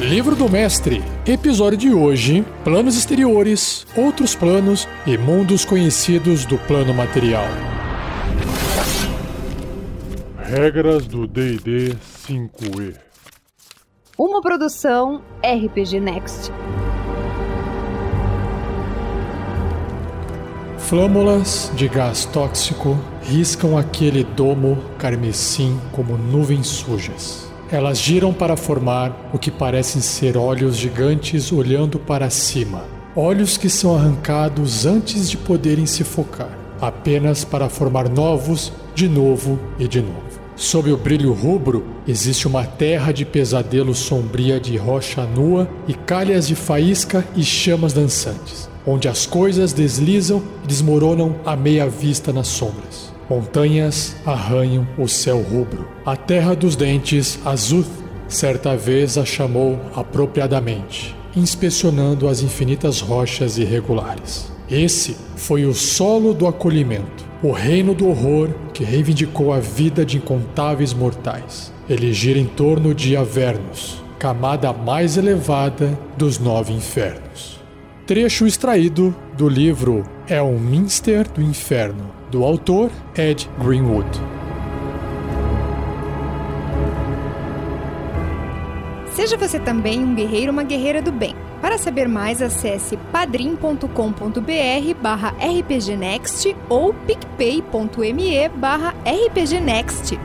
Livro do Mestre, episódio de hoje: Planos exteriores, outros planos e mundos conhecidos do plano material. Regras do DD 5E. Uma produção RPG Next. Flâmulas de gás tóxico riscam aquele domo carmesim como nuvens sujas. Elas giram para formar o que parecem ser olhos gigantes olhando para cima. Olhos que são arrancados antes de poderem se focar, apenas para formar novos de novo e de novo. Sob o brilho rubro, existe uma terra de pesadelo sombria de rocha nua e calhas de faísca e chamas dançantes, onde as coisas deslizam e desmoronam à meia vista nas sombras. Montanhas arranham o céu rubro. A terra dos dentes, Azuth, certa vez a chamou apropriadamente, inspecionando as infinitas rochas irregulares. Esse foi o solo do acolhimento, o reino do horror que reivindicou a vida de incontáveis mortais. Ele gira em torno de Avernus, camada mais elevada dos nove infernos. Trecho extraído do livro É o Minster do Inferno, do autor Ed Greenwood. Seja você também um guerreiro ou uma guerreira do bem. Para saber mais, acesse padrim.com.br barra rpgnext ou picpay.me barra rpgnext.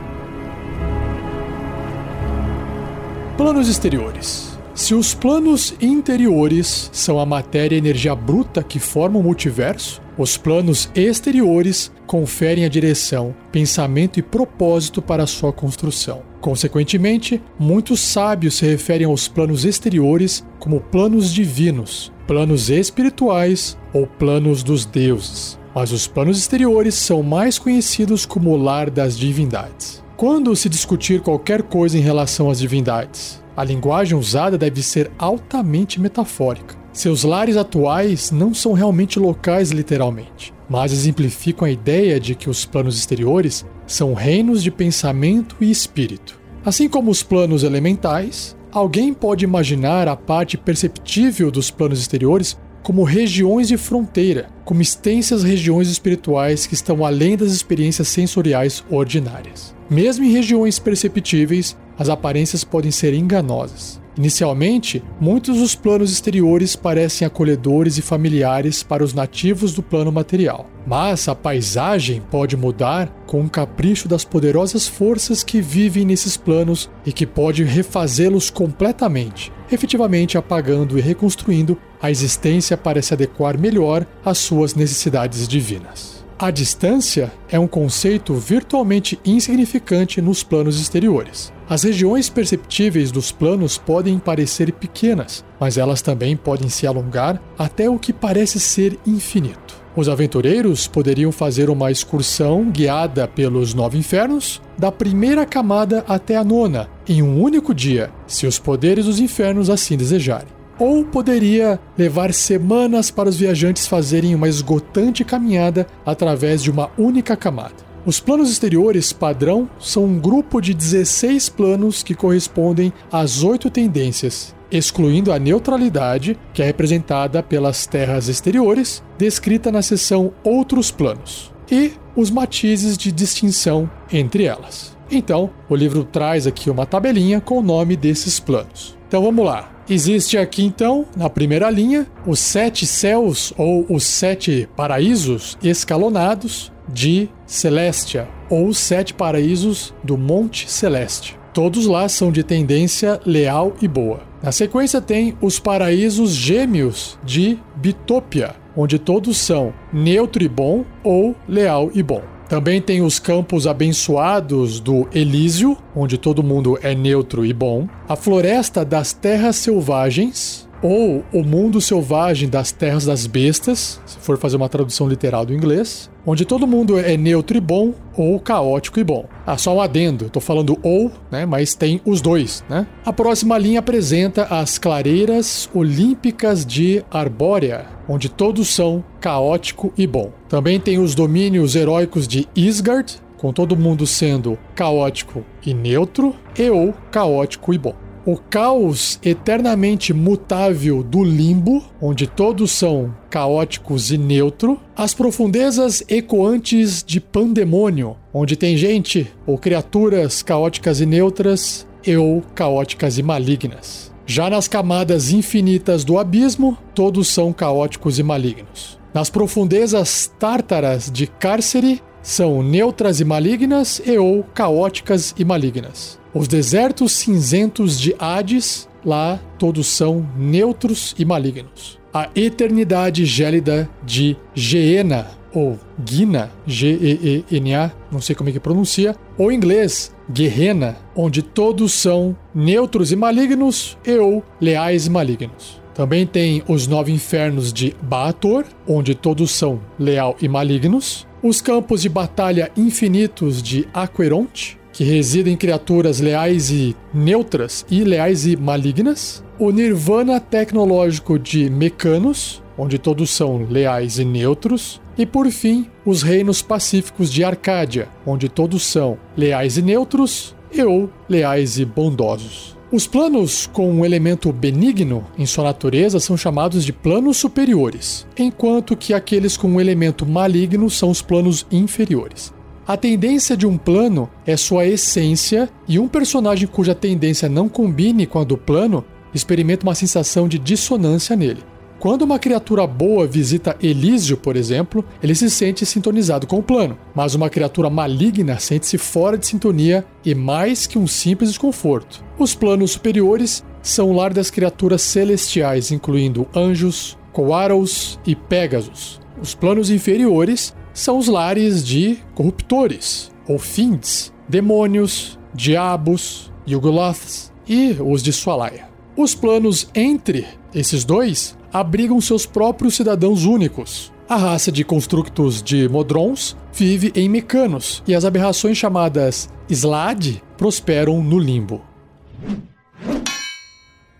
Planos exteriores. Se os planos interiores são a matéria e energia bruta que formam o multiverso, os planos exteriores conferem a direção, pensamento e propósito para sua construção. Consequentemente, muitos sábios se referem aos planos exteriores como planos divinos, planos espirituais ou planos dos deuses. Mas os planos exteriores são mais conhecidos como o lar das divindades. Quando se discutir qualquer coisa em relação às divindades, a linguagem usada deve ser altamente metafórica. Seus lares atuais não são realmente locais literalmente, mas exemplificam a ideia de que os planos exteriores são reinos de pensamento e espírito. Assim como os planos elementais, alguém pode imaginar a parte perceptível dos planos exteriores como regiões de fronteira, como extensas regiões espirituais que estão além das experiências sensoriais ordinárias. Mesmo em regiões perceptíveis, as aparências podem ser enganosas. Inicialmente, muitos dos planos exteriores parecem acolhedores e familiares para os nativos do plano material. Mas a paisagem pode mudar com o capricho das poderosas forças que vivem nesses planos e que pode refazê-los completamente, efetivamente apagando e reconstruindo a existência para se adequar melhor às suas necessidades divinas. A distância é um conceito virtualmente insignificante nos planos exteriores. As regiões perceptíveis dos planos podem parecer pequenas, mas elas também podem se alongar até o que parece ser infinito. Os aventureiros poderiam fazer uma excursão guiada pelos nove infernos, da primeira camada até a nona, em um único dia, se os poderes dos infernos assim desejarem. Ou poderia levar semanas para os viajantes fazerem uma esgotante caminhada através de uma única camada. Os planos exteriores padrão são um grupo de 16 planos que correspondem às oito tendências, excluindo a neutralidade, que é representada pelas terras exteriores, descrita na seção Outros Planos, e os matizes de distinção entre elas. Então, o livro traz aqui uma tabelinha com o nome desses planos. Então vamos lá. Existe aqui então, na primeira linha, os sete céus ou os sete paraísos escalonados, de Celestia, ou os Sete Paraísos do Monte Celeste. Todos lá são de tendência leal e boa. Na sequência tem os paraísos gêmeos de Bitopia, onde todos são neutro e bom ou leal e bom. Também tem os campos abençoados do Elísio, onde todo mundo é neutro e bom. A floresta das terras selvagens, ou O Mundo Selvagem das Terras das Bestas, se for fazer uma tradução literal do inglês, onde todo mundo é neutro e bom ou caótico e bom. Ah, só um adendo, tô falando ou, né, mas tem os dois, né? A próxima linha apresenta as clareiras olímpicas de Arbórea, onde todos são caótico e bom. Também tem os domínios heróicos de Isgard, com todo mundo sendo caótico e neutro, e ou caótico e bom. O caos eternamente mutável do limbo, onde todos são caóticos e neutro, as profundezas ecoantes de pandemônio, onde tem gente ou criaturas caóticas e neutras, ou caóticas e malignas. Já nas camadas infinitas do abismo, todos são caóticos e malignos. Nas profundezas tártaras de cárcere, são neutras e malignas e ou caóticas e malignas. Os desertos cinzentos de Hades, lá todos são neutros e malignos. A eternidade gélida de Geena, ou Gina, G-E-E-N-A, não sei como é que pronuncia, ou em inglês, Gehenna, onde todos são neutros e malignos e ou leais e malignos. Também tem os nove infernos de Baator, onde todos são leal e malignos. Os campos de batalha infinitos de Aqueronte, que residem criaturas leais e neutras e leais e malignas. O Nirvana tecnológico de Mecanos, onde todos são leais e neutros. E por fim, os reinos pacíficos de Arcádia, onde todos são leais e neutros e ou leais e bondosos. Os planos com um elemento benigno em sua natureza são chamados de planos superiores, enquanto que aqueles com um elemento maligno são os planos inferiores. A tendência de um plano é sua essência, e um personagem cuja tendência não combine com a do plano experimenta uma sensação de dissonância nele. Quando uma criatura boa visita Elísio, por exemplo, ele se sente sintonizado com o plano, mas uma criatura maligna sente-se fora de sintonia e mais que um simples desconforto. Os planos superiores são o lar das criaturas celestiais, incluindo anjos, Coaros e Pégasos. Os planos inferiores são os lares de corruptores, ou Finds, demônios, diabos, Yugoloths e os de Swalaya. Os planos entre esses dois abrigam seus próprios cidadãos únicos. A raça de constructos de Modrons vive em Mecanos e as aberrações chamadas Slad prosperam no limbo.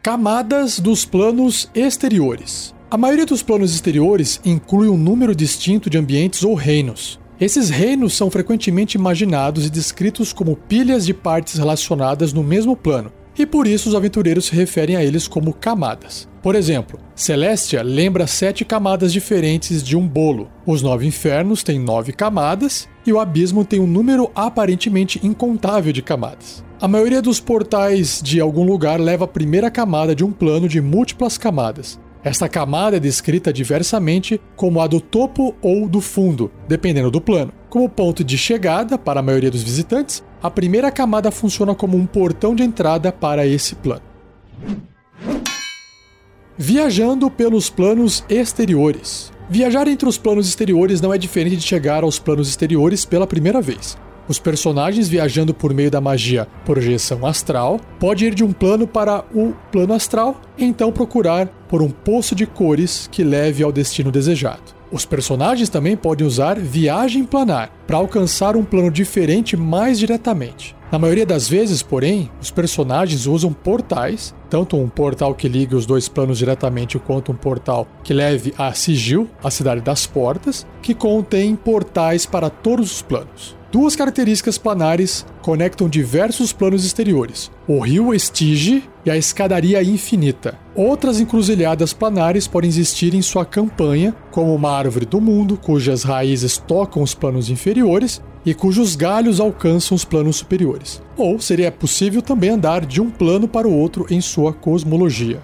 Camadas dos planos exteriores. A maioria dos planos exteriores inclui um número distinto de ambientes ou reinos. Esses reinos são frequentemente imaginados e descritos como pilhas de partes relacionadas no mesmo plano, e por isso os aventureiros se referem a eles como camadas. Por exemplo, Celestia lembra sete camadas diferentes de um bolo. Os nove infernos têm nove camadas e o abismo tem um número aparentemente incontável de camadas. A maioria dos portais de algum lugar leva a primeira camada de um plano de múltiplas camadas. Esta camada é descrita diversamente como a do topo ou do fundo, dependendo do plano. Como ponto de chegada para a maioria dos visitantes, a primeira camada funciona como um portão de entrada para esse plano. Viajando pelos planos exteriores. Viajar entre os planos exteriores não é diferente de chegar aos planos exteriores pela primeira vez. Os personagens viajando por meio da magia projeção astral pode ir de um plano para o plano astral e então procurar por um poço de cores que leve ao destino desejado. Os personagens também podem usar viagem planar para alcançar um plano diferente mais diretamente. Na maioria das vezes, porém, os personagens usam portais, tanto um portal que ligue os dois planos diretamente quanto um portal que leve a Sigil, a cidade das portas, que contém portais para todos os planos. Duas características planares conectam diversos planos exteriores: o rio Estige e a escadaria infinita. Outras encruzilhadas planares podem existir em sua campanha, como uma árvore do mundo, cujas raízes tocam os planos inferiores e cujos galhos alcançam os planos superiores. Ou seria possível também andar de um plano para o outro em sua cosmologia.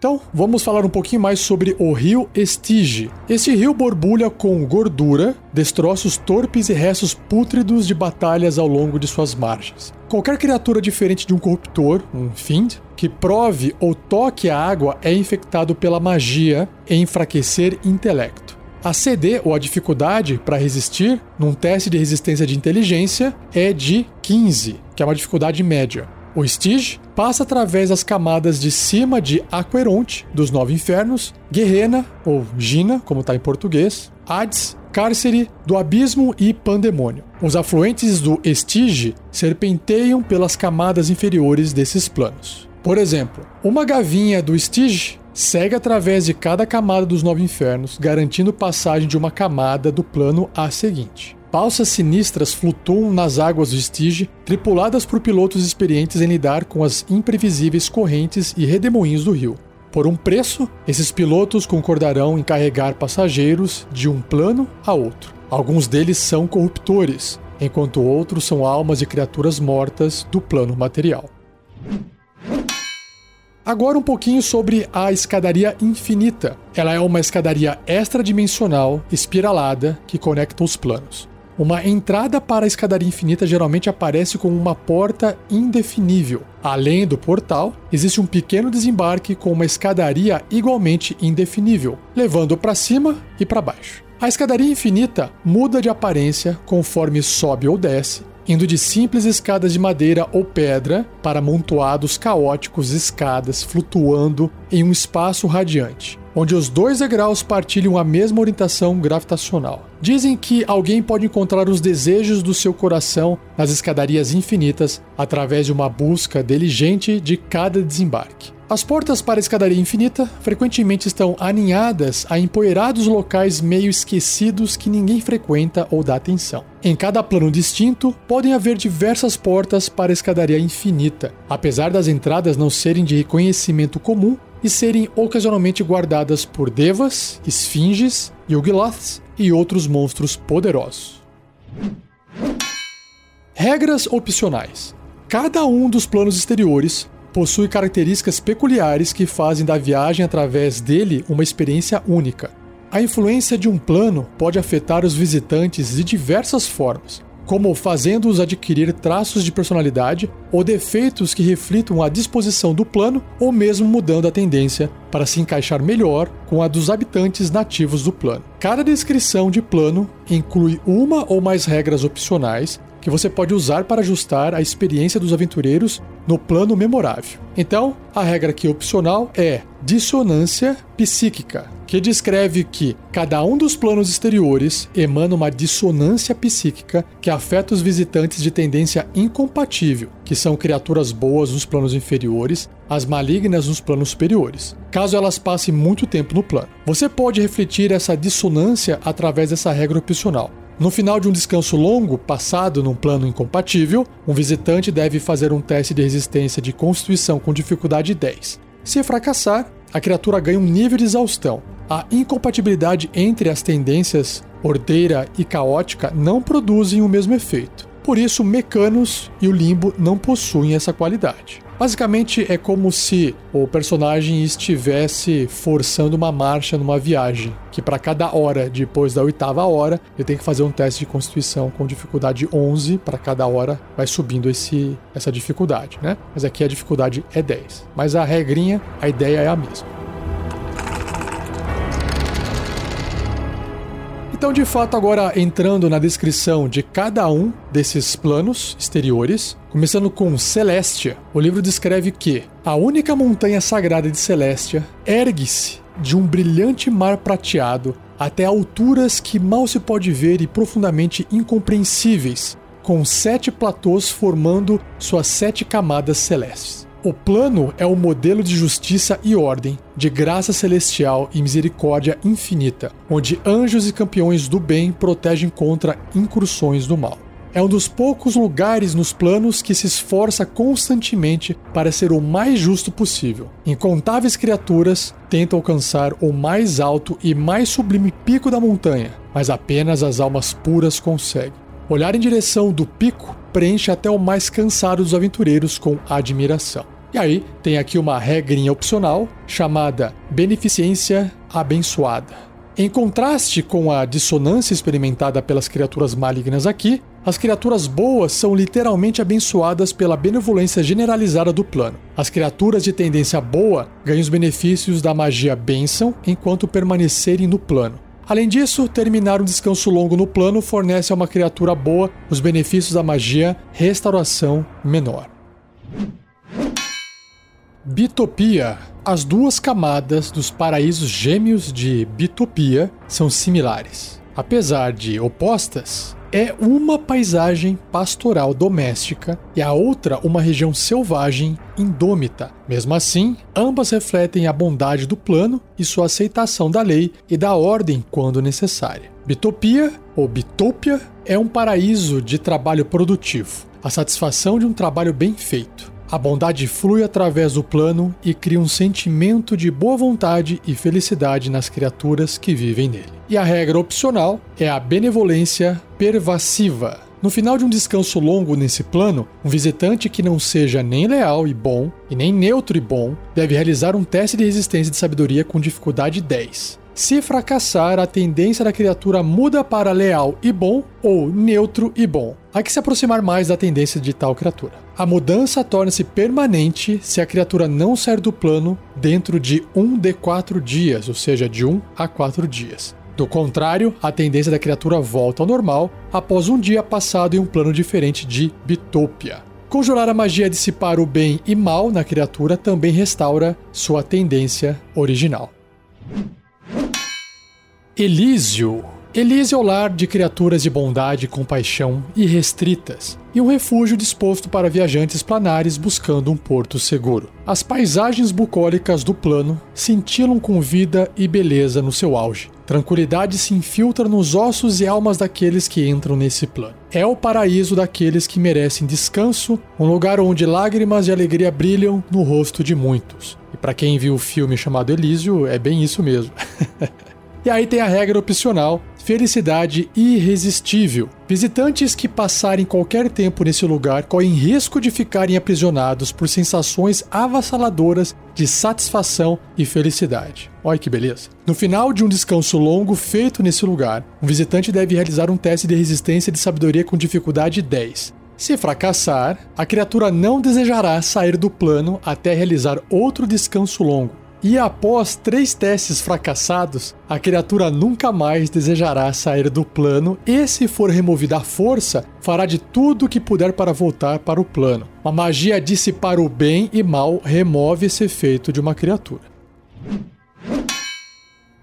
Então, vamos falar um pouquinho mais sobre o rio Estige. Este rio borbulha com gordura, destroços torpes e restos pútridos de batalhas ao longo de suas margens. Qualquer criatura diferente de um corruptor, um Fiend, que prove ou toque a água é infectado pela magia enfraquecer intelecto. A CD, ou a dificuldade para resistir, num teste de resistência de inteligência, é de 15, que é uma dificuldade média. O Stige passa através das camadas de cima de Aqueronte, dos Nove Infernos, Guerrena, ou Gina, como está em português, Hades, Cárcere, do Abismo e Pandemônio. Os afluentes do Estige serpenteiam pelas camadas inferiores desses planos. Por exemplo, uma gavinha do Estige segue através de cada camada dos nove infernos, garantindo passagem de uma camada do plano à seguinte. Balsas sinistras flutuam nas águas do Stige, tripuladas por pilotos experientes em lidar com as imprevisíveis correntes e redemoinhos do rio. Por um preço, esses pilotos concordarão em carregar passageiros de um plano a outro. Alguns deles são corruptores, enquanto outros são almas e criaturas mortas do plano material. Agora um pouquinho sobre a escadaria infinita. Ela é uma escadaria extradimensional espiralada que conecta os planos. Uma entrada para a escadaria infinita geralmente aparece como uma porta indefinível. Além do portal, existe um pequeno desembarque com uma escadaria igualmente indefinível, levando para cima e para baixo. A escadaria infinita muda de aparência conforme sobe ou desce, indo de simples escadas de madeira ou pedra para amontoados caóticos escadas flutuando em um espaço radiante onde os dois degraus partilham a mesma orientação gravitacional. Dizem que alguém pode encontrar os desejos do seu coração nas escadarias infinitas através de uma busca diligente de cada desembarque. As portas para a escadaria infinita frequentemente estão aninhadas a empoeirados locais meio esquecidos que ninguém frequenta ou dá atenção. Em cada plano distinto, podem haver diversas portas para a escadaria infinita. Apesar das entradas não serem de reconhecimento comum, e serem ocasionalmente guardadas por devas, esfinges, yugloths e outros monstros poderosos. Regras opcionais. Cada um dos planos exteriores possui características peculiares que fazem da viagem através dele uma experiência única. A influência de um plano pode afetar os visitantes de diversas formas, como fazendo-os adquirir traços de personalidade ou defeitos que reflitam a disposição do plano, ou mesmo mudando a tendência para se encaixar melhor com a dos habitantes nativos do plano. Cada descrição de plano inclui uma ou mais regras opcionais que você pode usar para ajustar a experiência dos aventureiros no plano memorável. Então, a regra aqui opcional é dissonância psíquica, que descreve que cada um dos planos exteriores emana uma dissonância psíquica que afeta os visitantes de tendência incompatível, que são criaturas boas nos planos inferiores, as malignas nos planos superiores, caso elas passem muito tempo no plano. Você pode refletir essa dissonância através dessa regra opcional. No final de um descanso longo, passado num plano incompatível, um visitante deve fazer um teste de resistência de constituição com dificuldade 10. Se fracassar, a criatura ganha um nível de exaustão. A incompatibilidade entre as tendências ordeira e caótica não produzem o mesmo efeito. Por isso, Mecanos e o Limbo não possuem essa qualidade. Basicamente é como se o personagem estivesse forçando uma marcha numa viagem, que para cada hora depois da oitava hora, ele tem que fazer um teste de constituição com dificuldade 11, para cada hora vai subindo esse, essa dificuldade, né? Mas aqui a dificuldade é 10. Mas a regrinha, a ideia é a mesma. Então, de fato, agora entrando na descrição de cada um desses planos exteriores, começando com Celestia, o livro descreve que a única montanha sagrada de Celestia ergue-se de um brilhante mar prateado até alturas que mal se pode ver e profundamente incompreensíveis, com sete platôs formando suas sete camadas celestes. O plano é o um modelo de justiça e ordem, de graça celestial e misericórdia infinita, onde anjos e campeões do bem protegem contra incursões do mal. É um dos poucos lugares nos planos que se esforça constantemente para ser o mais justo possível. Incontáveis criaturas tentam alcançar o mais alto e mais sublime pico da montanha, mas apenas as almas puras conseguem. Olhar em direção do pico preenche até o mais cansado dos aventureiros com admiração. E aí tem aqui uma regrinha opcional chamada beneficência abençoada. Em contraste com a dissonância experimentada pelas criaturas malignas aqui, as criaturas boas são literalmente abençoadas pela benevolência generalizada do plano. As criaturas de tendência boa ganham os benefícios da magia bênção enquanto permanecerem no plano. Além disso, terminar um descanso longo no plano fornece a uma criatura boa os benefícios da magia restauração menor. Bitopia. As duas camadas dos paraísos gêmeos de Bitopia são similares. Apesar de opostas, é uma paisagem pastoral doméstica e a outra uma região selvagem indômita. Mesmo assim, ambas refletem a bondade do plano e sua aceitação da lei e da ordem quando necessária. Bitopia, ou Bitopia, é um paraíso de trabalho produtivo, a satisfação de um trabalho bem feito. A bondade flui através do plano e cria um sentimento de boa vontade e felicidade nas criaturas que vivem nele. E a regra opcional é a benevolência pervasiva. No final de um descanso longo nesse plano, um visitante que não seja nem leal e bom, e nem neutro e bom, deve realizar um teste de resistência de sabedoria com dificuldade 10. Se fracassar, a tendência da criatura muda para leal e bom ou neutro e bom. Há que se aproximar mais da tendência de tal criatura. A mudança torna-se permanente se a criatura não sair do plano dentro de 1 de 4 dias, ou seja, de 1 a 4 dias. Do contrário, a tendência da criatura volta ao normal após um dia passado em um plano diferente de Bitopia. Conjurar a magia dissipar o bem e mal na criatura também restaura sua tendência original. Elísio. Elísio é o lar de criaturas de bondade e compaixão irrestritas e um refúgio disposto para viajantes planares buscando um porto seguro. As paisagens bucólicas do plano cintilam com vida e beleza no seu auge. Tranquilidade se infiltra nos ossos e almas daqueles que entram nesse plano. É o paraíso daqueles que merecem descanso, um lugar onde lágrimas de alegria brilham no rosto de muitos. E para quem viu o filme chamado Elísio, é bem isso mesmo. E aí tem a regra opcional: felicidade irresistível. Visitantes que passarem qualquer tempo nesse lugar correm risco de ficarem aprisionados por sensações avassaladoras de satisfação e felicidade. Olha que beleza. No final de um descanso longo feito nesse lugar, um visitante deve realizar um teste de resistência de sabedoria com dificuldade 10. Se fracassar, a criatura não desejará sair do plano até realizar outro descanso longo. E após três testes fracassados, a criatura nunca mais desejará sair do plano e, se for removida à força, fará de tudo o que puder para voltar para o plano. Uma magia dissipar o bem e mal remove esse efeito de uma criatura.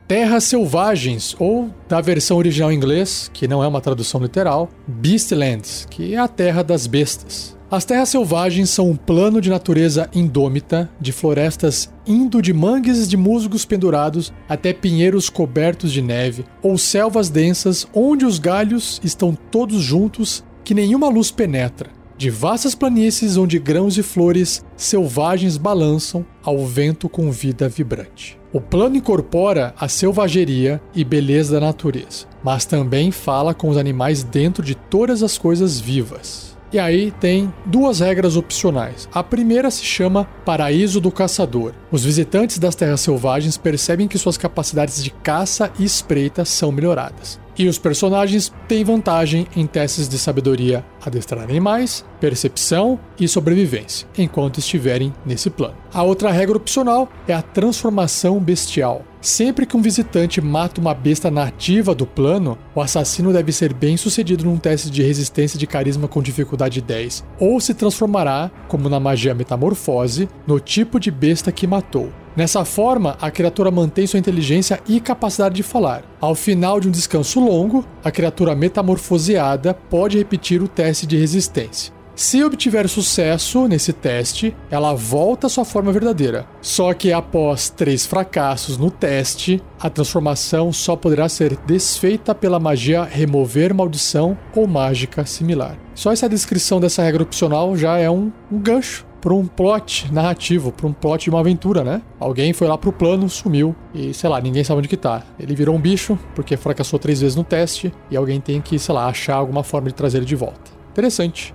Terras Selvagens, ou da versão original em inglês, que não é uma tradução literal, Beastlands, que é a terra das bestas. As terras selvagens são um plano de natureza indômita, de florestas indo de mangues de musgos pendurados até pinheiros cobertos de neve, ou selvas densas onde os galhos estão todos juntos que nenhuma luz penetra, de vastas planícies onde grãos e flores selvagens balançam ao vento com vida vibrante. O plano incorpora a selvageria e beleza da natureza, mas também fala com os animais dentro de todas as coisas vivas. E aí tem duas regras opcionais. A primeira se chama Paraíso do Caçador. Os visitantes das terras selvagens percebem que suas capacidades de caça e espreita são melhoradas. E os personagens têm vantagem em testes de sabedoria, adestrar animais, percepção e sobrevivência, enquanto estiverem nesse plano. A outra regra opcional é a transformação bestial. Sempre que um visitante mata uma besta nativa do plano, o assassino deve ser bem sucedido num teste de resistência de carisma com dificuldade 10, ou se transformará, como na magia metamorfose, no tipo de besta que matou. Nessa forma, a criatura mantém sua inteligência e capacidade de falar. Ao final de um descanso longo, a criatura metamorfoseada pode repetir o teste de resistência. Se obtiver sucesso nesse teste, ela volta à sua forma verdadeira. Só que após três fracassos no teste, a transformação só poderá ser desfeita pela magia remover maldição ou mágica similar. Só essa descrição dessa regra opcional já é um, um gancho para um plot narrativo, para um plot de uma aventura, né? Alguém foi lá pro plano, sumiu e, sei lá, ninguém sabe onde que tá. Ele virou um bicho porque fracassou três vezes no teste e alguém tem que, sei lá, achar alguma forma de trazer ele de volta. Interessante.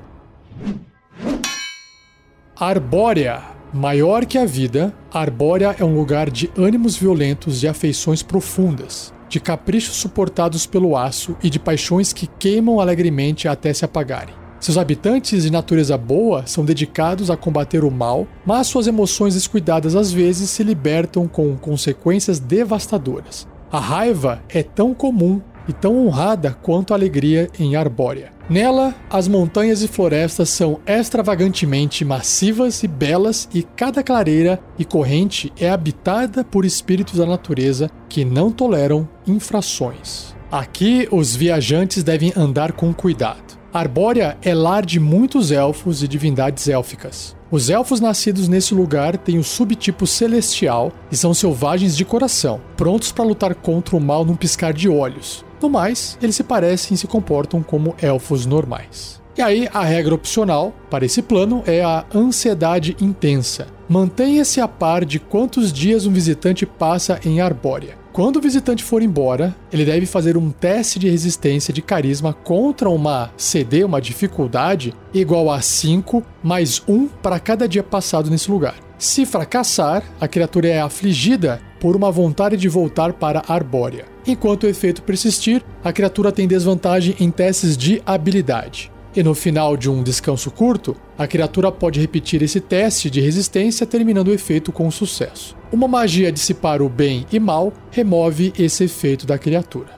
Arbórea. Maior que a vida, Arbórea é um lugar de ânimos violentos e afeições profundas, de caprichos suportados pelo aço e de paixões que queimam alegremente até se apagarem. Seus habitantes de natureza boa são dedicados a combater o mal, mas suas emoções descuidadas às vezes se libertam com consequências devastadoras. A raiva é tão comum e tão honrada quanto a alegria em Arbórea. Nela, as montanhas e florestas são extravagantemente massivas e belas, e cada clareira e corrente é habitada por espíritos da natureza que não toleram infrações. Aqui, os viajantes devem andar com cuidado Arbórea é lar de muitos elfos e divindades élficas. Os elfos nascidos nesse lugar têm o subtipo celestial e são selvagens de coração, prontos para lutar contra o mal num piscar de olhos. No mais, eles se parecem e se comportam como elfos normais. E aí, a regra opcional para esse plano é a ansiedade intensa. Mantenha-se a par de quantos dias um visitante passa em Arbórea. Quando o visitante for embora, ele deve fazer um teste de resistência de carisma contra uma CD, uma dificuldade, igual a 5 mais 1 para cada dia passado nesse lugar. Se fracassar, a criatura é afligida por uma vontade de voltar para Arbórea. Enquanto o efeito persistir, a criatura tem desvantagem em testes de habilidade. E no final de um descanso curto, a criatura pode repetir esse teste de resistência, terminando o efeito com sucesso. Uma magia dissipar o bem e mal remove esse efeito da criatura.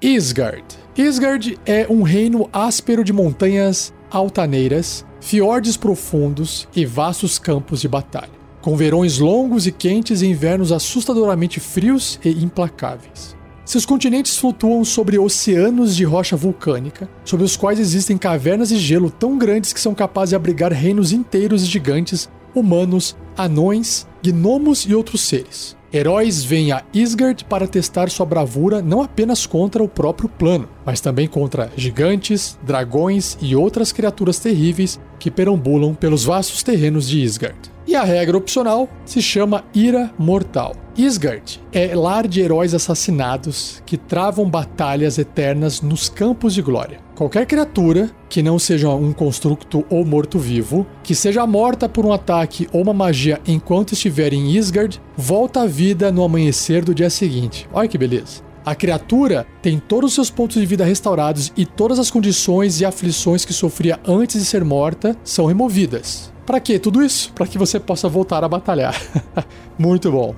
Isgard. Isgard é um reino áspero de montanhas altaneiras, fiordes profundos e vastos campos de batalha, com verões longos e quentes e invernos assustadoramente frios e implacáveis. Seus continentes flutuam sobre oceanos de rocha vulcânica, sobre os quais existem cavernas de gelo tão grandes que são capazes de abrigar reinos inteiros de gigantes, humanos, anões, gnomos e outros seres. Heróis vêm a Isgard para testar sua bravura não apenas contra o próprio plano, mas também contra gigantes, dragões e outras criaturas terríveis que perambulam pelos vastos terrenos de Isgard. E a regra opcional se chama Ira Mortal. Isgard é lar de heróis assassinados que travam batalhas eternas nos campos de glória. Qualquer criatura que não seja um construto ou morto-vivo, que seja morta por um ataque ou uma magia enquanto estiver em Isgard, volta à vida no amanhecer do dia seguinte. Olha que beleza. A criatura tem todos os seus pontos de vida restaurados e todas as condições e aflições que sofria antes de ser morta são removidas. Para que tudo isso? Para que você possa voltar a batalhar. Muito bom.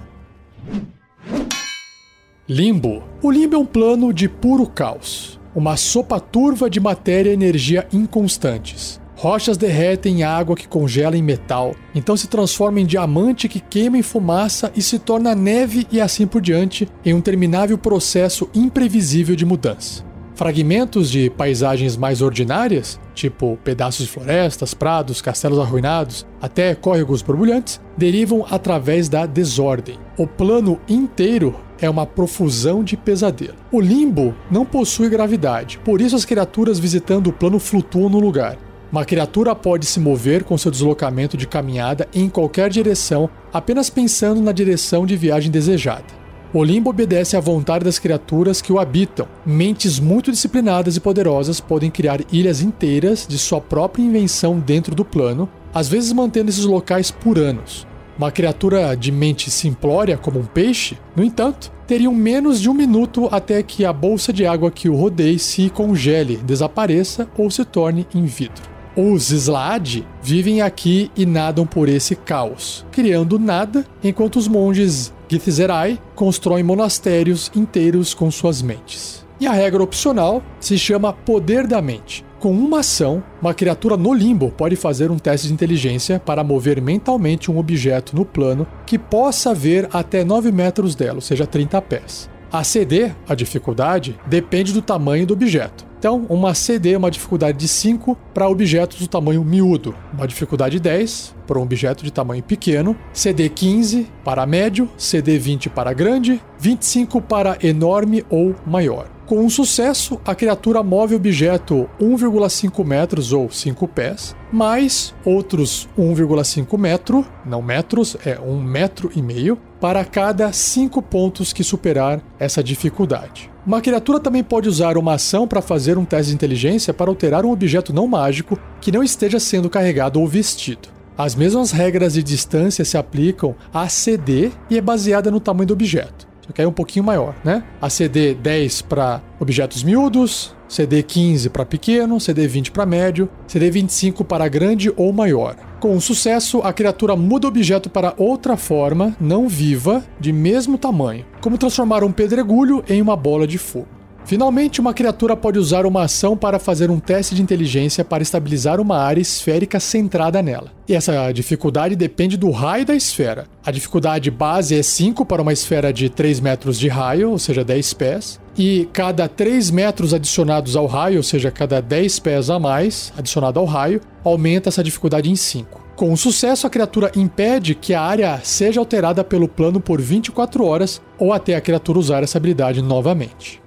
Limbo. O limbo é um plano de puro caos. Uma sopa turva de matéria e energia inconstantes. Rochas derretem em água que congela em metal, então se transforma em diamante que queima em fumaça e se torna neve e assim por diante, em um terminável processo imprevisível de mudança. Fragmentos de paisagens mais ordinárias, tipo pedaços de florestas, prados, castelos arruinados, até córregos borbulhantes, derivam através da desordem. O plano inteiro é uma profusão de pesadelo. O limbo não possui gravidade, por isso as criaturas visitando o plano flutuam no lugar. Uma criatura pode se mover com seu deslocamento de caminhada em qualquer direção, apenas pensando na direção de viagem desejada. O limbo obedece à vontade das criaturas que o habitam. Mentes muito disciplinadas e poderosas podem criar ilhas inteiras de sua própria invenção dentro do plano, às vezes mantendo esses locais por anos. Uma criatura de mente simplória, como um peixe, no entanto, teriam menos de um minuto até que a bolsa de água que o rodeie se congele, desapareça ou se torne em vidro. Os Slaad vivem aqui e nadam por esse caos, criando nada, enquanto os monges Githzerai constroem monastérios inteiros com suas mentes. E a regra opcional se chama Poder da Mente. Com uma ação, uma criatura no limbo pode fazer um teste de inteligência para mover mentalmente um objeto no plano que possa ver até 9 metros dela, ou seja, 30 pés. A CD, a dificuldade, depende do tamanho do objeto. Então, uma CD é uma dificuldade de 5 para objetos do tamanho miúdo, uma dificuldade 10 para um objeto de tamanho pequeno, CD 15 para médio, CD 20 para grande, 25 para enorme ou maior. Com um sucesso, a criatura move o objeto 1,5 metros ou 5 pés, mais outros 1,5 metro, não metros, é 1 metro e meio, para cada 5 pontos que superar essa dificuldade. Uma criatura também pode usar uma ação para fazer um teste de inteligência para alterar um objeto não mágico que não esteja sendo carregado ou vestido. As mesmas regras de distância se aplicam a CD e é baseada no tamanho do objeto. Que é um pouquinho maior, né? A CD 10 para objetos miúdos, CD 15 para pequeno, CD 20 para médio, CD 25 para grande ou maior. Com sucesso, a criatura muda o objeto para outra forma, não viva, de mesmo tamanho, como transformar um pedregulho em uma bola de fogo. Finalmente, uma criatura pode usar uma ação para fazer um teste de inteligência para estabilizar uma área esférica centrada nela. E essa dificuldade depende do raio da esfera. A dificuldade base é 5 para uma esfera de 3 metros de raio, ou seja, 10 pés. E cada 3 metros adicionados ao raio, ou seja, cada 10 pés a mais adicionado ao raio, aumenta essa dificuldade em 5. Com sucesso, a criatura impede que a área seja alterada pelo plano por 24 horas ou até a criatura usar essa habilidade novamente.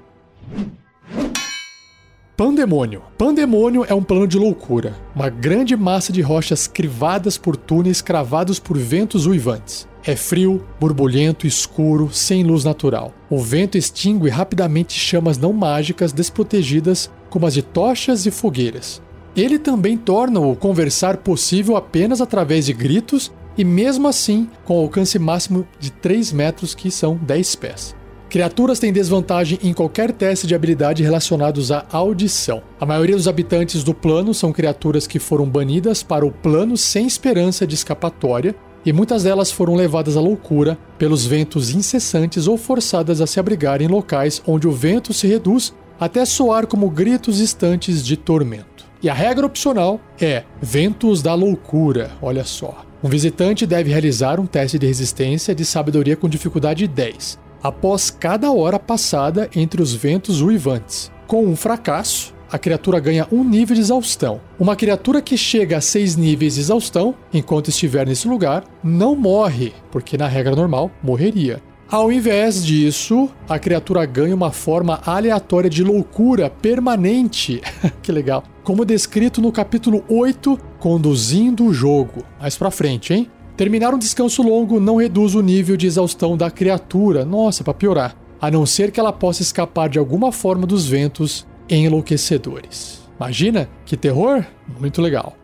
Pandemônio. Pandemônio é um plano de loucura, uma grande massa de rochas crivadas por túneis cravados por ventos uivantes. É frio, borbulhento, escuro, sem luz natural. O vento extingue rapidamente chamas não mágicas desprotegidas, como as de tochas e fogueiras. Ele também torna o conversar possível apenas através de gritos e, mesmo assim, com alcance máximo de 3 metros, que são 10 pés. Criaturas têm desvantagem em qualquer teste de habilidade relacionados à audição. A maioria dos habitantes do plano são criaturas que foram banidas para o plano sem esperança de escapatória, e muitas delas foram levadas à loucura pelos ventos incessantes ou forçadas a se abrigar em locais onde o vento se reduz até soar como gritos distantes de tormento. E a regra opcional é ventos da loucura, olha só. Um visitante deve realizar um teste de resistência de sabedoria com dificuldade 10 após cada hora passada entre os ventos uivantes. Com um fracasso, a criatura ganha um nível de exaustão. Uma criatura que chega a seis níveis de exaustão, enquanto estiver nesse lugar, não morre, porque na regra normal morreria. Ao invés disso, a criatura ganha uma forma aleatória de loucura permanente. que legal. Como descrito no capítulo 8, Conduzindo o Jogo. Mais pra frente, hein? Terminar um descanso longo não reduz o nível de exaustão da criatura, nossa, para piorar, a não ser que ela possa escapar de alguma forma dos ventos enlouquecedores. Imagina que terror? Muito legal.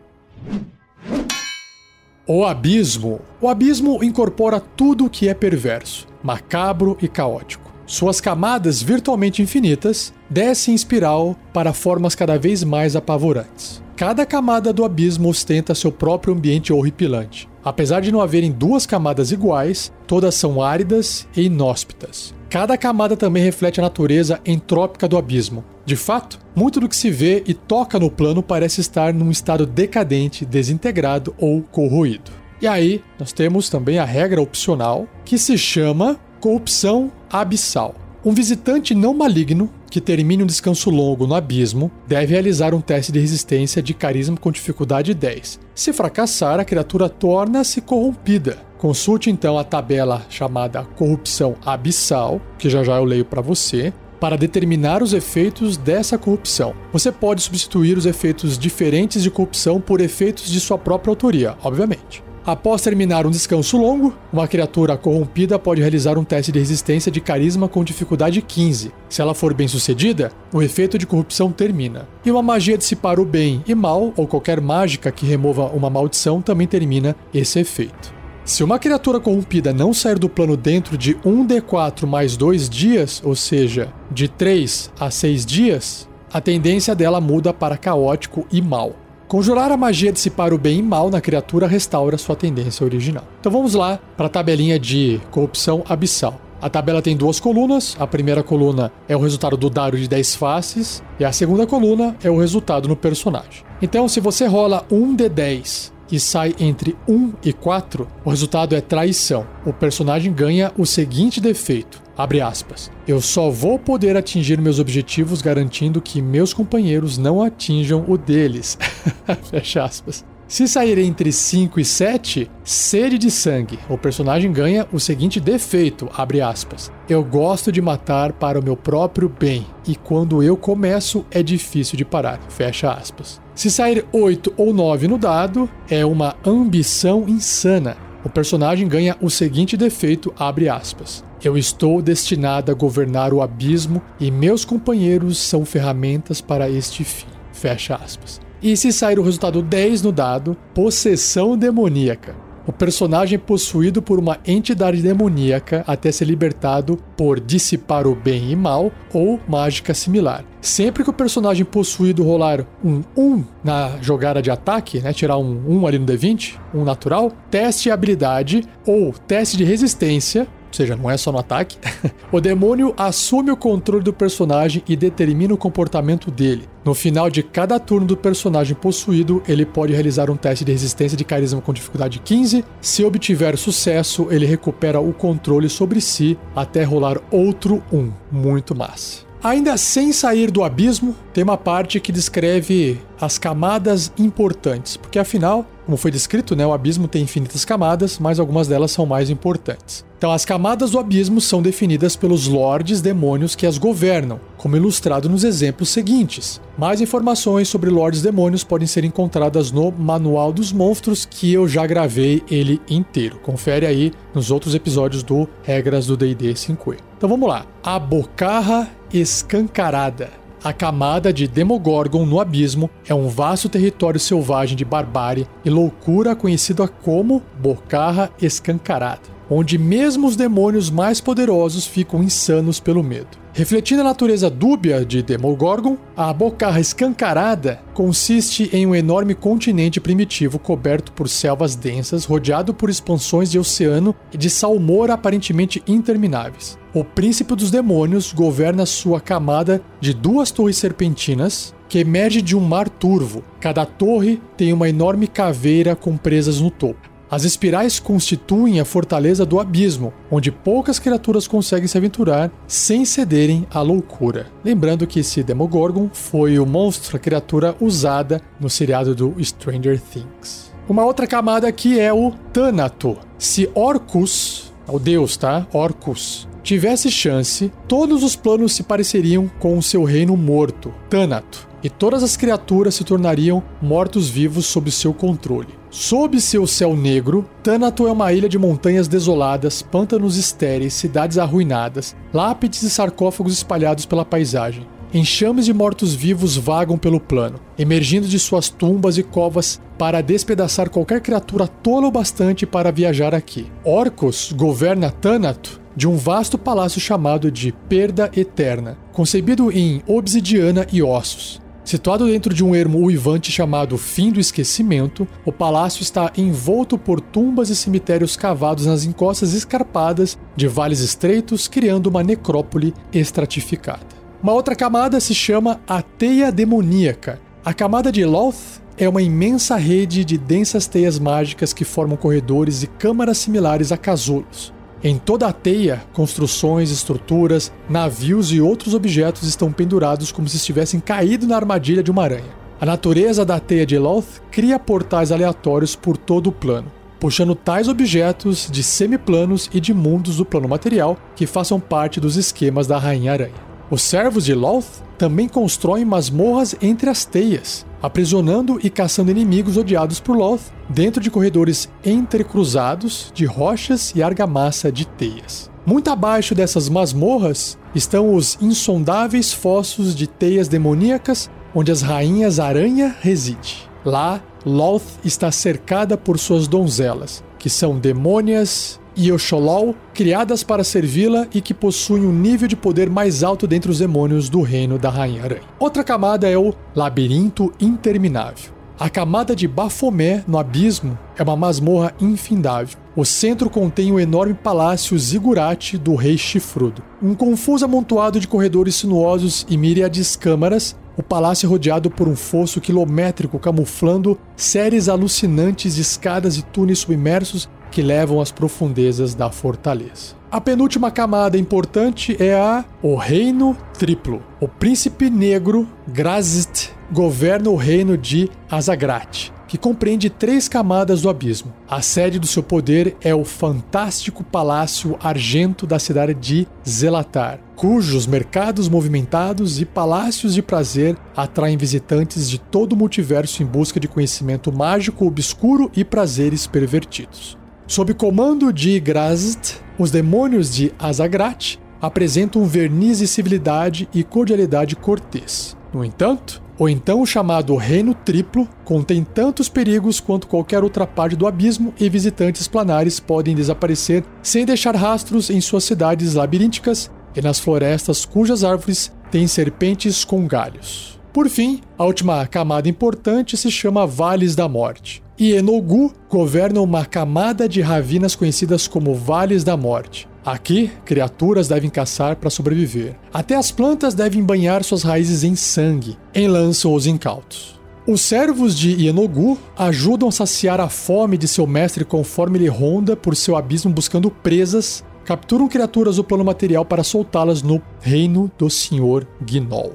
O abismo. O abismo incorpora tudo o que é perverso, macabro e caótico. Suas camadas virtualmente infinitas descem em espiral para formas cada vez mais apavorantes. Cada camada do abismo ostenta seu próprio ambiente horripilante. Apesar de não haverem duas camadas iguais, todas são áridas e inóspitas. Cada camada também reflete a natureza entrópica do abismo. De fato, muito do que se vê e toca no plano parece estar num estado decadente, desintegrado ou corroído. E aí, nós temos também a regra opcional que se chama corrupção abissal. Um visitante não maligno que termine um descanso longo no abismo deve realizar um teste de resistência de carisma com dificuldade 10. Se fracassar, a criatura torna-se corrompida. Consulte então a tabela chamada Corrupção Abissal, que já já eu leio para você, para determinar os efeitos dessa corrupção. Você pode substituir os efeitos diferentes de corrupção por efeitos de sua própria autoria, obviamente. Após terminar um descanso longo, uma criatura corrompida pode realizar um teste de resistência de carisma com dificuldade 15. Se ela for bem sucedida, o efeito de corrupção termina. E uma magia dissipar o bem e mal, ou qualquer mágica que remova uma maldição, também termina esse efeito. Se uma criatura corrompida não sair do plano dentro de 1d4 mais 2 dias, ou seja, de 3 a 6 dias, a tendência dela muda para caótico e mal. Conjurar a magia dissipar o bem e mal na criatura restaura sua tendência original. Então vamos lá para a tabelinha de corrupção abissal. A tabela tem duas colunas. A primeira coluna é o resultado do dado de 10 faces e a segunda coluna é o resultado no personagem. Então, se você rola um de 10 e sai entre 1 e 4, o resultado é traição. O personagem ganha o seguinte defeito: abre aspas. Eu só vou poder atingir meus objetivos garantindo que meus companheiros não atinjam o deles. Fecha aspas. Se sair entre 5 e 7, sede de sangue. O personagem ganha o seguinte defeito, abre aspas. Eu gosto de matar para o meu próprio bem, e quando eu começo é difícil de parar, fecha aspas. Se sair 8 ou 9 no dado, é uma ambição insana. O personagem ganha o seguinte defeito, abre aspas. Eu estou destinado a governar o abismo e meus companheiros são ferramentas para este fim. Fecha aspas. E se sair o resultado 10 no dado, possessão demoníaca. O personagem é possuído por uma entidade demoníaca até ser libertado por dissipar o bem e mal ou mágica similar. Sempre que o personagem possuído rolar um 1 na jogada de ataque, né, tirar um 1 ali no D20, um natural, teste habilidade ou teste de resistência ou seja, não é só no ataque. o demônio assume o controle do personagem e determina o comportamento dele. No final de cada turno do personagem possuído, ele pode realizar um teste de resistência de carisma com dificuldade 15. Se obtiver sucesso, ele recupera o controle sobre si até rolar outro 1. Muito massa. Ainda sem sair do abismo, tem uma parte que descreve as camadas importantes, porque afinal, como foi descrito, né, o abismo tem infinitas camadas, mas algumas delas são mais importantes. Então, as camadas do abismo são definidas pelos lordes demônios que as governam, como ilustrado nos exemplos seguintes. Mais informações sobre lordes demônios podem ser encontradas no Manual dos Monstros, que eu já gravei ele inteiro. Confere aí nos outros episódios do Regras do D&D 5e. Então vamos lá. A Bocarra Escancarada. A camada de Demogorgon no abismo é um vasto território selvagem de barbárie e loucura conhecida como Bocarra Escancarada, onde mesmo os demônios mais poderosos ficam insanos pelo medo. Refletindo a natureza dúbia de Demogorgon, a Bocarra Escancarada consiste em um enorme continente primitivo coberto por selvas densas, rodeado por expansões de oceano e de salmoura aparentemente intermináveis. O príncipe dos demônios governa sua camada de duas torres serpentinas que emerge de um mar turvo. Cada torre tem uma enorme caveira com presas no topo. As espirais constituem a fortaleza do abismo, onde poucas criaturas conseguem se aventurar sem cederem à loucura. Lembrando que esse Demogorgon foi o monstro, a criatura usada no seriado do Stranger Things. Uma outra camada aqui é o Thanato. Se Orcus, o deus, tá? Orcus, tivesse chance, todos os planos se pareceriam com o seu reino morto, Thanato, e todas as criaturas se tornariam mortos-vivos sob seu controle. Sob seu céu negro, Thanato é uma ilha de montanhas desoladas, pântanos estéreis, cidades arruinadas, lápides e sarcófagos espalhados pela paisagem. Enxames de mortos-vivos vagam pelo plano, emergindo de suas tumbas e covas para despedaçar qualquer criatura tola o bastante para viajar aqui. Orcus governa Thanato de um vasto palácio chamado de Perda Eterna, concebido em obsidiana e ossos. Situado dentro de um ermo uivante chamado Fim do Esquecimento, o palácio está envolto por tumbas e cemitérios cavados nas encostas escarpadas de vales estreitos, criando uma necrópole estratificada. Uma outra camada se chama a Teia Demoníaca. A camada de Loth é uma imensa rede de densas teias mágicas que formam corredores e câmaras similares a casulos. Em toda a teia, construções, estruturas, navios e outros objetos estão pendurados como se estivessem caído na armadilha de uma aranha. A natureza da teia de Eloth cria portais aleatórios por todo o plano, puxando tais objetos de semiplanos e de mundos do plano material que façam parte dos esquemas da Rainha Aranha. Os servos de Loth também constroem masmorras entre as teias, aprisionando e caçando inimigos odiados por Loth dentro de corredores entrecruzados de rochas e argamassa de teias. Muito abaixo dessas masmorras estão os insondáveis fossos de teias demoníacas onde as rainhas aranha reside. Lá, Loth está cercada por suas donzelas, que são demônias e Oxolol, criadas para servi-la e que possuem um nível de poder mais alto dentre os demônios do reino da Rainha Aranha. Outra camada é o Labirinto Interminável. A camada de Bafomé, no abismo, é uma masmorra infindável. O centro contém o enorme palácio Zigurate do Rei Chifrudo. Um confuso amontoado de corredores sinuosos e míriades câmaras, o palácio é rodeado por um fosso quilométrico camuflando séries alucinantes de escadas e túneis submersos que levam às profundezas da fortaleza. A penúltima camada importante é a O Reino Triplo. O príncipe negro Grazit governa o reino de Azagrat, que compreende três camadas do abismo. A sede do seu poder é o fantástico palácio argento da cidade de Zelatar, cujos mercados movimentados e palácios de prazer atraem visitantes de todo o multiverso em busca de conhecimento mágico obscuro e prazeres pervertidos. Sob comando de Grazit, os demônios de Azagrat apresentam um verniz de civilidade e cordialidade cortês. No entanto, o então chamado Reino Triplo contém tantos perigos quanto qualquer outra parte do abismo e visitantes planares podem desaparecer sem deixar rastros em suas cidades labirínticas e nas florestas cujas árvores têm serpentes com galhos. Por fim, a última camada importante se chama Vales da Morte e Enogu governa uma camada de ravinas conhecidas como Vales da Morte. Aqui, criaturas devem caçar para sobreviver. Até as plantas devem banhar suas raízes em sangue, enlançam os incautos. Os servos de Ienogu ajudam a saciar a fome de seu mestre conforme ele ronda por seu abismo buscando presas, capturam criaturas do plano material para soltá-las no reino do Senhor Gnol.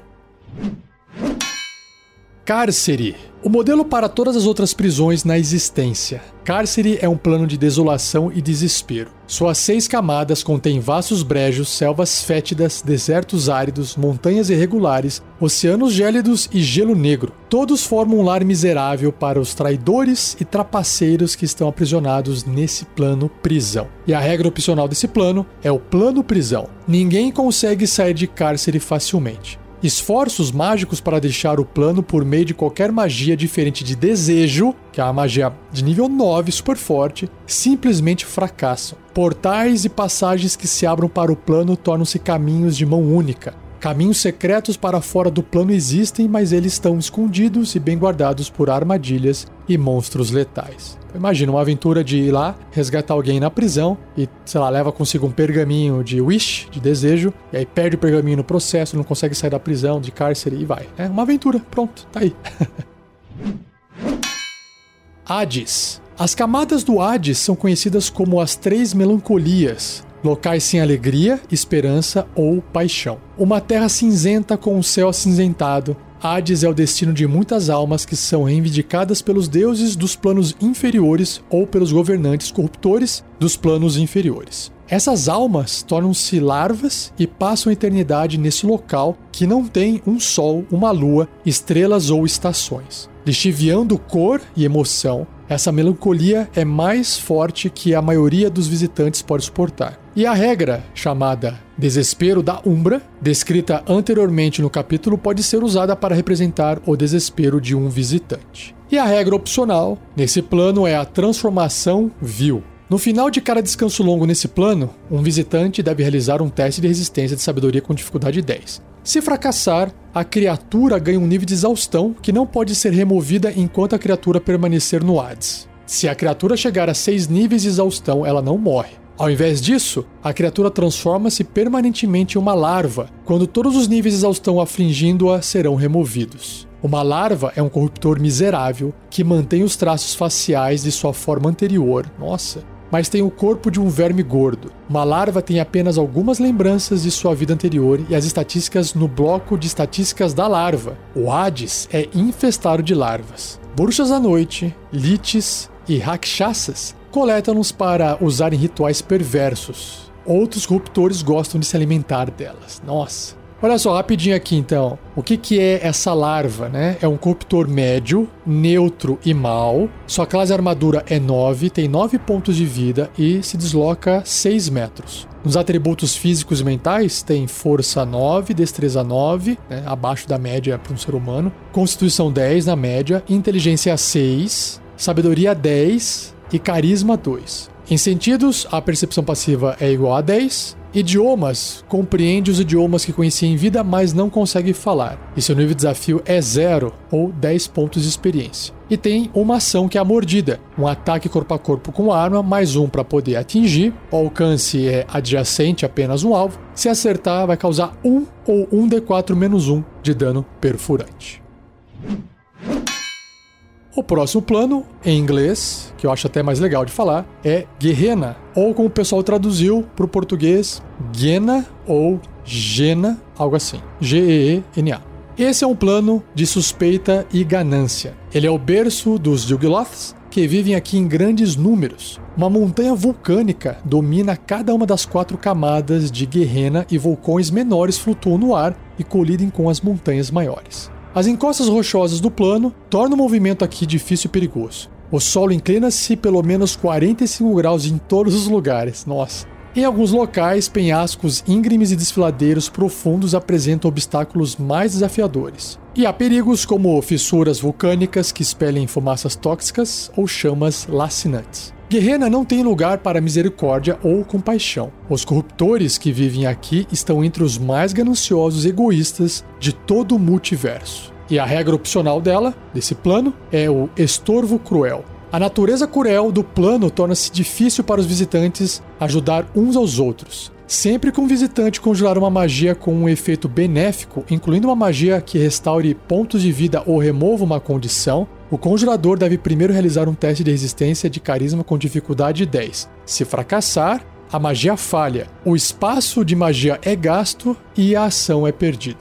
Cárcere. O modelo para todas as outras prisões na existência. Cárcere é um plano de desolação e desespero. Suas seis camadas contêm vastos brejos, selvas fétidas, desertos áridos, montanhas irregulares, oceanos gélidos e gelo negro. Todos formam um lar miserável para os traidores e trapaceiros que estão aprisionados nesse plano prisão. E a regra opcional desse plano é o plano prisão. Ninguém consegue sair de cárcere facilmente. Esforços mágicos para deixar o plano por meio de qualquer magia diferente de desejo, que é uma magia de nível 9 super forte, simplesmente fracassam. Portais e passagens que se abram para o plano tornam-se caminhos de mão única. Caminhos secretos para fora do plano existem, mas eles estão escondidos e bem guardados por armadilhas e monstros letais. Imagina uma aventura de ir lá, resgatar alguém na prisão e, sei lá, leva consigo um pergaminho de wish, de desejo, e aí perde o pergaminho no processo, não consegue sair da prisão, de cárcere e vai. É uma aventura, pronto, tá aí. Hades. As camadas do Hades são conhecidas como as Três Melancolias, locais sem alegria, esperança ou paixão. Uma terra cinzenta com o céu acinzentado, Hades é o destino de muitas almas que são reivindicadas pelos deuses dos planos inferiores ou pelos governantes corruptores dos planos inferiores. Essas almas tornam-se larvas e passam a eternidade nesse local que não tem um sol, uma lua, estrelas ou estações. Lixiviando cor e emoção, essa melancolia é mais forte que a maioria dos visitantes pode suportar. E a regra, chamada desespero da Umbra, descrita anteriormente no capítulo, pode ser usada para representar o desespero de um visitante. E a regra opcional nesse plano é a transformação vil. No final de cada descanso longo nesse plano, um visitante deve realizar um teste de resistência de sabedoria com dificuldade 10. Se fracassar, a criatura ganha um nível de exaustão que não pode ser removida enquanto a criatura permanecer no Hades. Se a criatura chegar a 6 níveis de exaustão, ela não morre. Ao invés disso, a criatura transforma-se permanentemente em uma larva, quando todos os níveis de exaustão afligindo-a serão removidos. Uma larva é um corruptor miserável que mantém os traços faciais de sua forma anterior. Nossa, mas tem o corpo de um verme gordo. Uma larva tem apenas algumas lembranças de sua vida anterior e as estatísticas no bloco de estatísticas da larva. O Hades é infestado de larvas. Bruxas à noite, liches e rakshasas coletam-nos para usar em rituais perversos. Outros corruptores gostam de se alimentar delas. Nossa. Olha só, rapidinho aqui então. O que, que é essa larva, né? É um corruptor médio, neutro e mal. Sua classe armadura é 9, tem 9 pontos de vida e se desloca 6 metros. Nos atributos físicos e mentais, tem força 9, destreza 9, né? abaixo da média para um ser humano, constituição 10 na média, inteligência 6, sabedoria 10 e carisma 2. Em sentidos, a percepção passiva é igual a 10, Idiomas compreende os idiomas que conhecia em vida, mas não consegue falar. E seu nível de desafio é zero ou 10 pontos de experiência. E tem uma ação que é a mordida, um ataque corpo a corpo com arma, mais um para poder atingir. O alcance é adjacente apenas um alvo. Se acertar, vai causar 1 ou 1d4 menos 1 de dano perfurante. O próximo plano, em inglês, que eu acho até mais legal de falar, é Guerrena, ou como o pessoal traduziu para o português, Gena ou Gena, algo assim. G-E-E-N-A. Esse é um plano de suspeita e ganância. Ele é o berço dos Yugloths, que vivem aqui em grandes números. Uma montanha vulcânica domina cada uma das quatro camadas de Guerrena e vulcões menores flutuam no ar e colidem com as montanhas maiores. As encostas rochosas do plano tornam o movimento aqui difícil e perigoso. O solo inclina-se pelo menos 45 graus em todos os lugares. Nossa. Em alguns locais, penhascos íngremes e desfiladeiros profundos apresentam obstáculos mais desafiadores. E há perigos como fissuras vulcânicas que expelem fumaças tóxicas ou chamas lacinantes. Guerrena não tem lugar para misericórdia ou compaixão. Os corruptores que vivem aqui estão entre os mais gananciosos egoístas de todo o multiverso. E a regra opcional dela, desse plano, é o estorvo cruel. A natureza cruel do plano torna-se difícil para os visitantes ajudar uns aos outros. Sempre que um visitante conjurar uma magia com um efeito benéfico, incluindo uma magia que restaure pontos de vida ou remova uma condição, o conjurador deve primeiro realizar um teste de resistência de carisma com dificuldade 10. Se fracassar, a magia falha, o espaço de magia é gasto e a ação é perdida.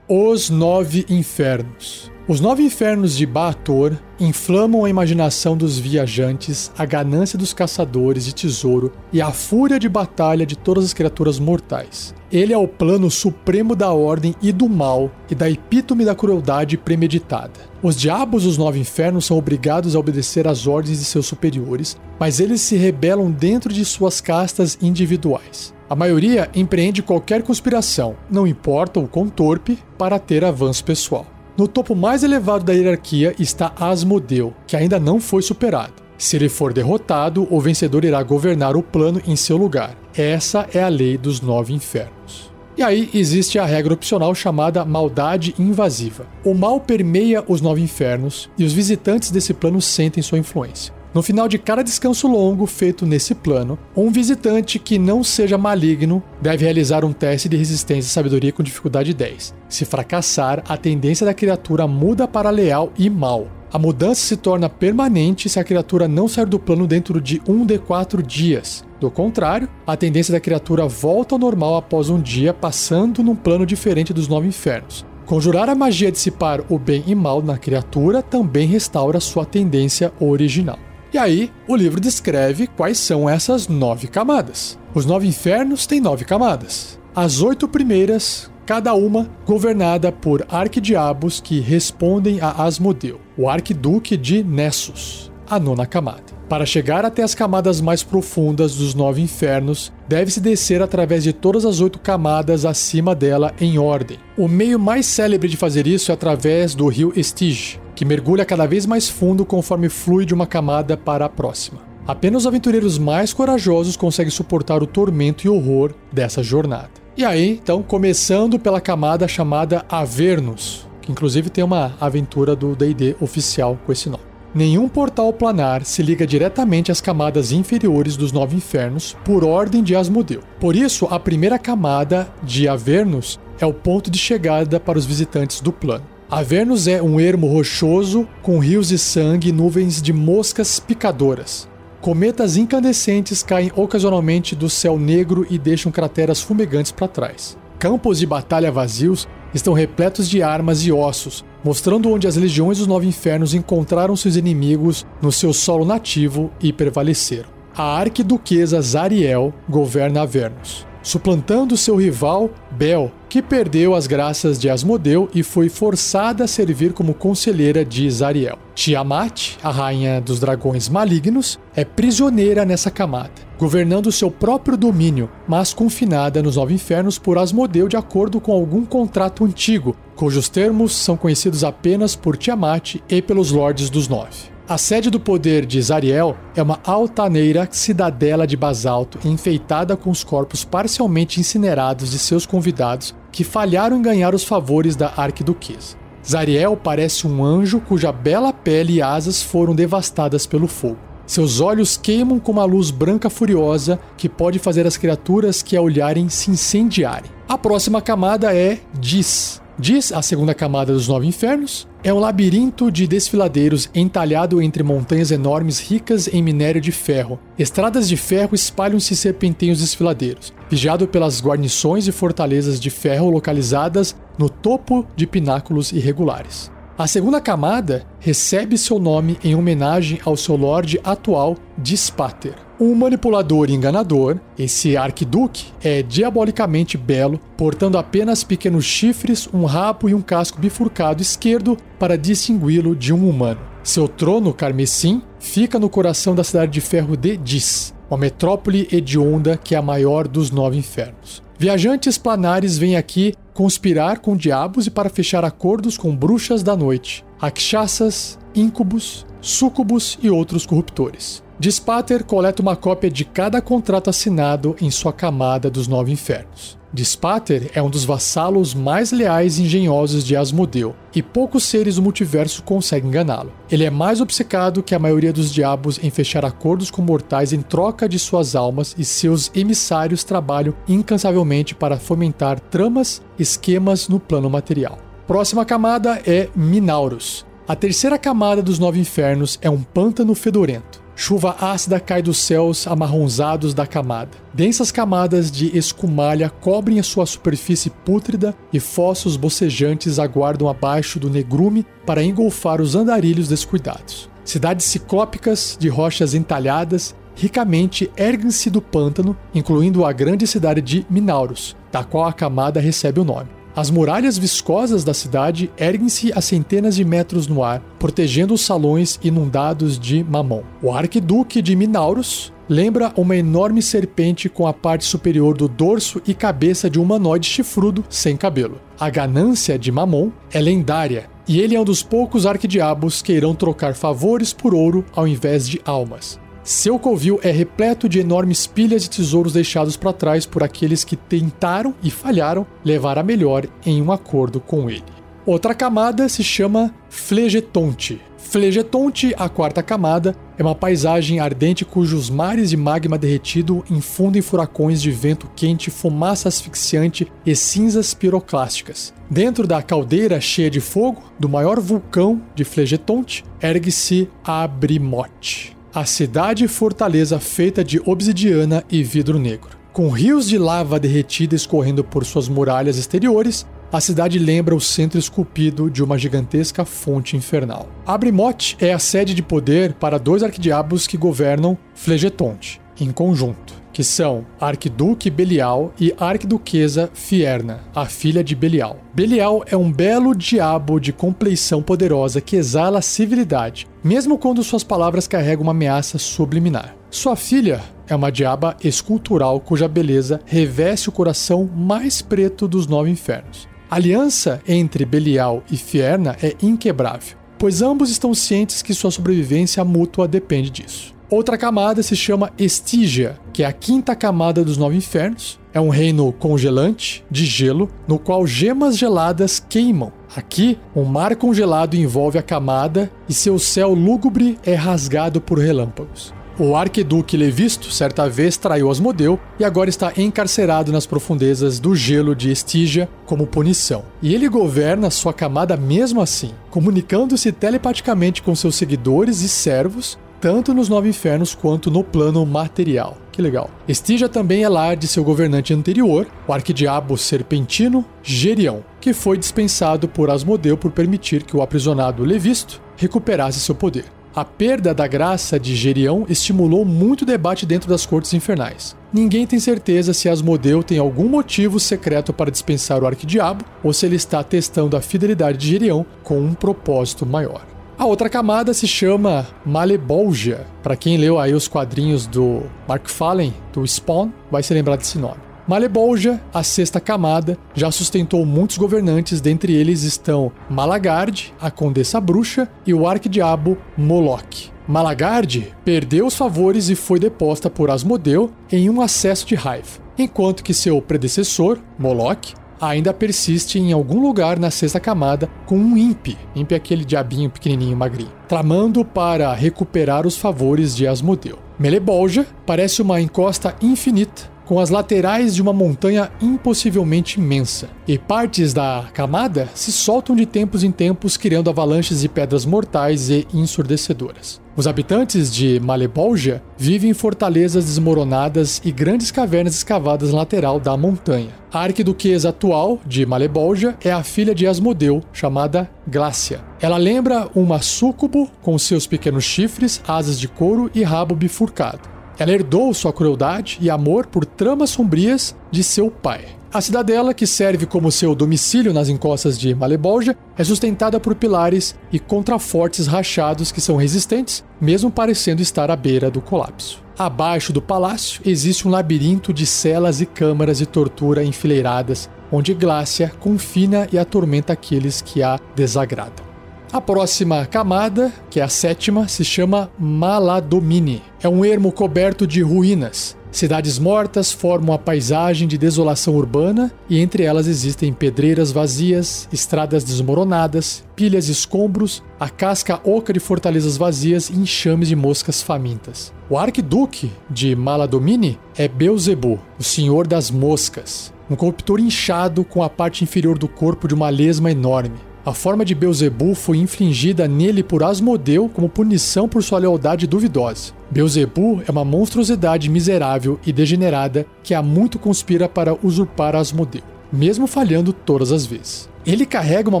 Os Nove Infernos. Os nove infernos de Baator inflamam a imaginação dos viajantes, a ganância dos caçadores de tesouro e a fúria de batalha de todas as criaturas mortais. Ele é o plano supremo da ordem e do mal e da epítome da crueldade premeditada. Os diabos dos nove infernos são obrigados a obedecer às ordens de seus superiores, mas eles se rebelam dentro de suas castas individuais. A maioria empreende qualquer conspiração, não importa o quão torpe, para ter avanço pessoal. No topo mais elevado da hierarquia está Asmodeu, que ainda não foi superado. Se ele for derrotado, o vencedor irá governar o plano em seu lugar. Essa é a lei dos nove infernos. E aí existe a regra opcional chamada maldade invasiva. O mal permeia os nove infernos e os visitantes desse plano sentem sua influência. No final de cada descanso longo feito nesse plano, um visitante que não seja maligno deve realizar um teste de resistência e sabedoria com dificuldade 10. Se fracassar, a tendência da criatura muda para leal e mal. A mudança se torna permanente se a criatura não sair do plano dentro de um de quatro dias. Do contrário, a tendência da criatura volta ao normal após um dia, passando num plano diferente dos nove infernos. Conjurar a magia dissipar o bem e mal na criatura também restaura sua tendência original. E aí, o livro descreve quais são essas nove camadas. Os nove infernos têm nove camadas. As oito primeiras, cada uma governada por arquidiabos que respondem a Asmodeu, o arquiduque de Nessus, a nona camada. Para chegar até as camadas mais profundas dos nove infernos, deve-se descer através de todas as oito camadas acima dela em ordem. O meio mais célebre de fazer isso é através do rio Estige, que mergulha cada vez mais fundo conforme flui de uma camada para a próxima. Apenas os aventureiros mais corajosos conseguem suportar o tormento e horror dessa jornada. E aí, então, começando pela camada chamada Avernus, que inclusive tem uma aventura do D&D oficial com esse nome. Nenhum portal planar se liga diretamente às camadas inferiores dos nove infernos por ordem de Asmodeu. Por isso, a primeira camada de Avernus é o ponto de chegada para os visitantes do plano. Avernus é um ermo rochoso com rios de sangue e nuvens de moscas picadoras. Cometas incandescentes caem ocasionalmente do céu negro e deixam crateras fumegantes para trás. Campos de batalha vazios estão repletos de armas e ossos, mostrando onde as legiões dos Nove Infernos encontraram seus inimigos no seu solo nativo e prevaleceram. A arquiduquesa Zariel governa Avernus suplantando seu rival Bel, que perdeu as graças de Asmodeu e foi forçada a servir como conselheira de Zariel. Tiamat, a rainha dos dragões malignos, é prisioneira nessa camada, governando seu próprio domínio, mas confinada nos nove infernos por Asmodeu de acordo com algum contrato antigo, cujos termos são conhecidos apenas por Tiamat e pelos Lordes dos Nove. A sede do poder de Zariel é uma altaneira cidadela de basalto enfeitada com os corpos parcialmente incinerados de seus convidados que falharam em ganhar os favores da arquiduquesa. Zariel parece um anjo cuja bela pele e asas foram devastadas pelo fogo. Seus olhos queimam com uma luz branca furiosa que pode fazer as criaturas que a olharem se incendiarem. A próxima camada é Dis, Diz a segunda camada dos Nove Infernos, é um labirinto de desfiladeiros entalhado entre montanhas enormes ricas em minério de ferro. Estradas de ferro espalham-se e serpenteiam os desfiladeiros, vigiado pelas guarnições e fortalezas de ferro localizadas no topo de pináculos irregulares. A segunda camada recebe seu nome em homenagem ao seu lorde atual, Dispater. Um manipulador enganador, esse arquiduque é diabolicamente belo, portando apenas pequenos chifres, um rabo e um casco bifurcado esquerdo para distingui-lo de um humano. Seu trono carmesim fica no coração da cidade de ferro de Dis, uma metrópole hedionda que é a maior dos nove infernos. Viajantes planares vêm aqui conspirar com diabos e para fechar acordos com bruxas da noite, rakshasas, íncubos, súcubos e outros corruptores. Dispater coleta uma cópia de cada contrato assinado em sua camada dos nove infernos. Dispater é um dos vassalos mais leais e engenhosos de Asmodeu, e poucos seres do multiverso conseguem enganá-lo. Ele é mais obcecado que a maioria dos diabos em fechar acordos com mortais em troca de suas almas, e seus emissários trabalham incansavelmente para fomentar tramas, esquemas no plano material. Próxima camada é Minauros. A terceira camada dos Nove Infernos é um pântano fedorento. Chuva ácida cai dos céus amarronzados da camada. Densas camadas de escumalha cobrem a sua superfície pútrida e fossos bocejantes aguardam abaixo do negrume para engolfar os andarilhos descuidados. Cidades ciclópicas de rochas entalhadas ricamente erguem-se do pântano, incluindo a grande cidade de Minauros, da qual a camada recebe o nome. As muralhas viscosas da cidade erguem-se a centenas de metros no ar, protegendo os salões inundados de mamon. O arquiduque de Minauros lembra uma enorme serpente com a parte superior do dorso e cabeça de um humanoide chifrudo sem cabelo. A ganância de Mamon é lendária, e ele é um dos poucos arquidiabos que irão trocar favores por ouro ao invés de almas. Seu covil é repleto de enormes pilhas de tesouros deixados para trás por aqueles que tentaram e falharam levar a melhor em um acordo com ele. Outra camada se chama Flegetonte. Flegetonte, a quarta camada, é uma paisagem ardente cujos mares de magma derretido infundem furacões de vento quente, fumaça asfixiante e cinzas piroclásticas. Dentro da caldeira cheia de fogo do maior vulcão de Flegetonte, ergue-se Abrimote a cidade fortaleza feita de obsidiana e vidro negro. Com rios de lava derretida escorrendo por suas muralhas exteriores, a cidade lembra o centro esculpido de uma gigantesca fonte infernal. Abrimote é a sede de poder para dois arquidiabos que governam Flegetonte, em conjunto que são Arquiduque Belial e Arquiduquesa Fierna, a filha de Belial. Belial é um belo diabo de compleição poderosa que exala civilidade, mesmo quando suas palavras carregam uma ameaça subliminar. Sua filha é uma diaba escultural cuja beleza reveste o coração mais preto dos nove infernos. A aliança entre Belial e Fierna é inquebrável, pois ambos estão cientes que sua sobrevivência mútua depende disso. Outra camada se chama Estígia, que é a quinta camada dos nove infernos. É um reino congelante, de gelo, no qual gemas geladas queimam. Aqui, um mar congelado envolve a camada e seu céu lúgubre é rasgado por relâmpagos. O arquiduque Levisto certa vez traiu Asmodeu e agora está encarcerado nas profundezas do gelo de Estígia como punição. E ele governa sua camada mesmo assim, comunicando-se telepaticamente com seus seguidores e servos tanto nos Nove Infernos quanto no plano material. Que legal. Estígia também é lar de seu governante anterior, o arquidiabo serpentino Gerião, que foi dispensado por Asmodeu por permitir que o aprisionado Levisto recuperasse seu poder. A perda da graça de Gerião estimulou muito debate dentro das cortes infernais. Ninguém tem certeza se Asmodeu tem algum motivo secreto para dispensar o arquidiabo ou se ele está testando a fidelidade de Gerião com um propósito maior. A outra camada se chama Malebolgia. Para quem leu aí os quadrinhos do Mark Fallen, do Spawn, vai se lembrar desse nome. Malebolgia, a sexta camada, já sustentou muitos governantes, dentre eles estão Malagarde, a Condessa Bruxa e o Arquidiabo Moloch. Malagarde perdeu os favores e foi deposta por Asmodeu em um acesso de raiva, enquanto que seu predecessor, Moloch, ainda persiste em algum lugar na sexta camada com um Imp. Imp é aquele diabinho pequenininho magrinho. Tramando para recuperar os favores de Asmodeu. Melebolja parece uma encosta infinita com as laterais de uma montanha impossivelmente imensa, e partes da camada se soltam de tempos em tempos, criando avalanches de pedras mortais e ensurdecedoras. Os habitantes de Malebolgia vivem em fortalezas desmoronadas e grandes cavernas escavadas na lateral da montanha. A arquiduquesa atual de Malebolgia é a filha de Asmodeu, chamada Glácia. Ela lembra uma súcubo com seus pequenos chifres, asas de couro e rabo bifurcado. Ela herdou sua crueldade e amor por tramas sombrias de seu pai. A cidadela, que serve como seu domicílio nas encostas de Malebolgia, é sustentada por pilares e contrafortes rachados que são resistentes, mesmo parecendo estar à beira do colapso. Abaixo do palácio existe um labirinto de celas e câmaras de tortura enfileiradas, onde Glácia confina e atormenta aqueles que a desagradam. A próxima camada, que é a sétima, se chama Maladomini. É um ermo coberto de ruínas. Cidades mortas formam a paisagem de desolação urbana e entre elas existem pedreiras vazias, estradas desmoronadas, pilhas de escombros, a casca oca de fortalezas vazias e enxames de moscas famintas. O arquiduque de Maladomini é Beuzebu, o senhor das moscas, um corruptor inchado com a parte inferior do corpo de uma lesma enorme. A forma de Beuzebu foi infligida nele por Asmodeu como punição por sua lealdade duvidosa. Beuzebu é uma monstruosidade miserável e degenerada que há muito conspira para usurpar Asmodeu, mesmo falhando todas as vezes. Ele carrega uma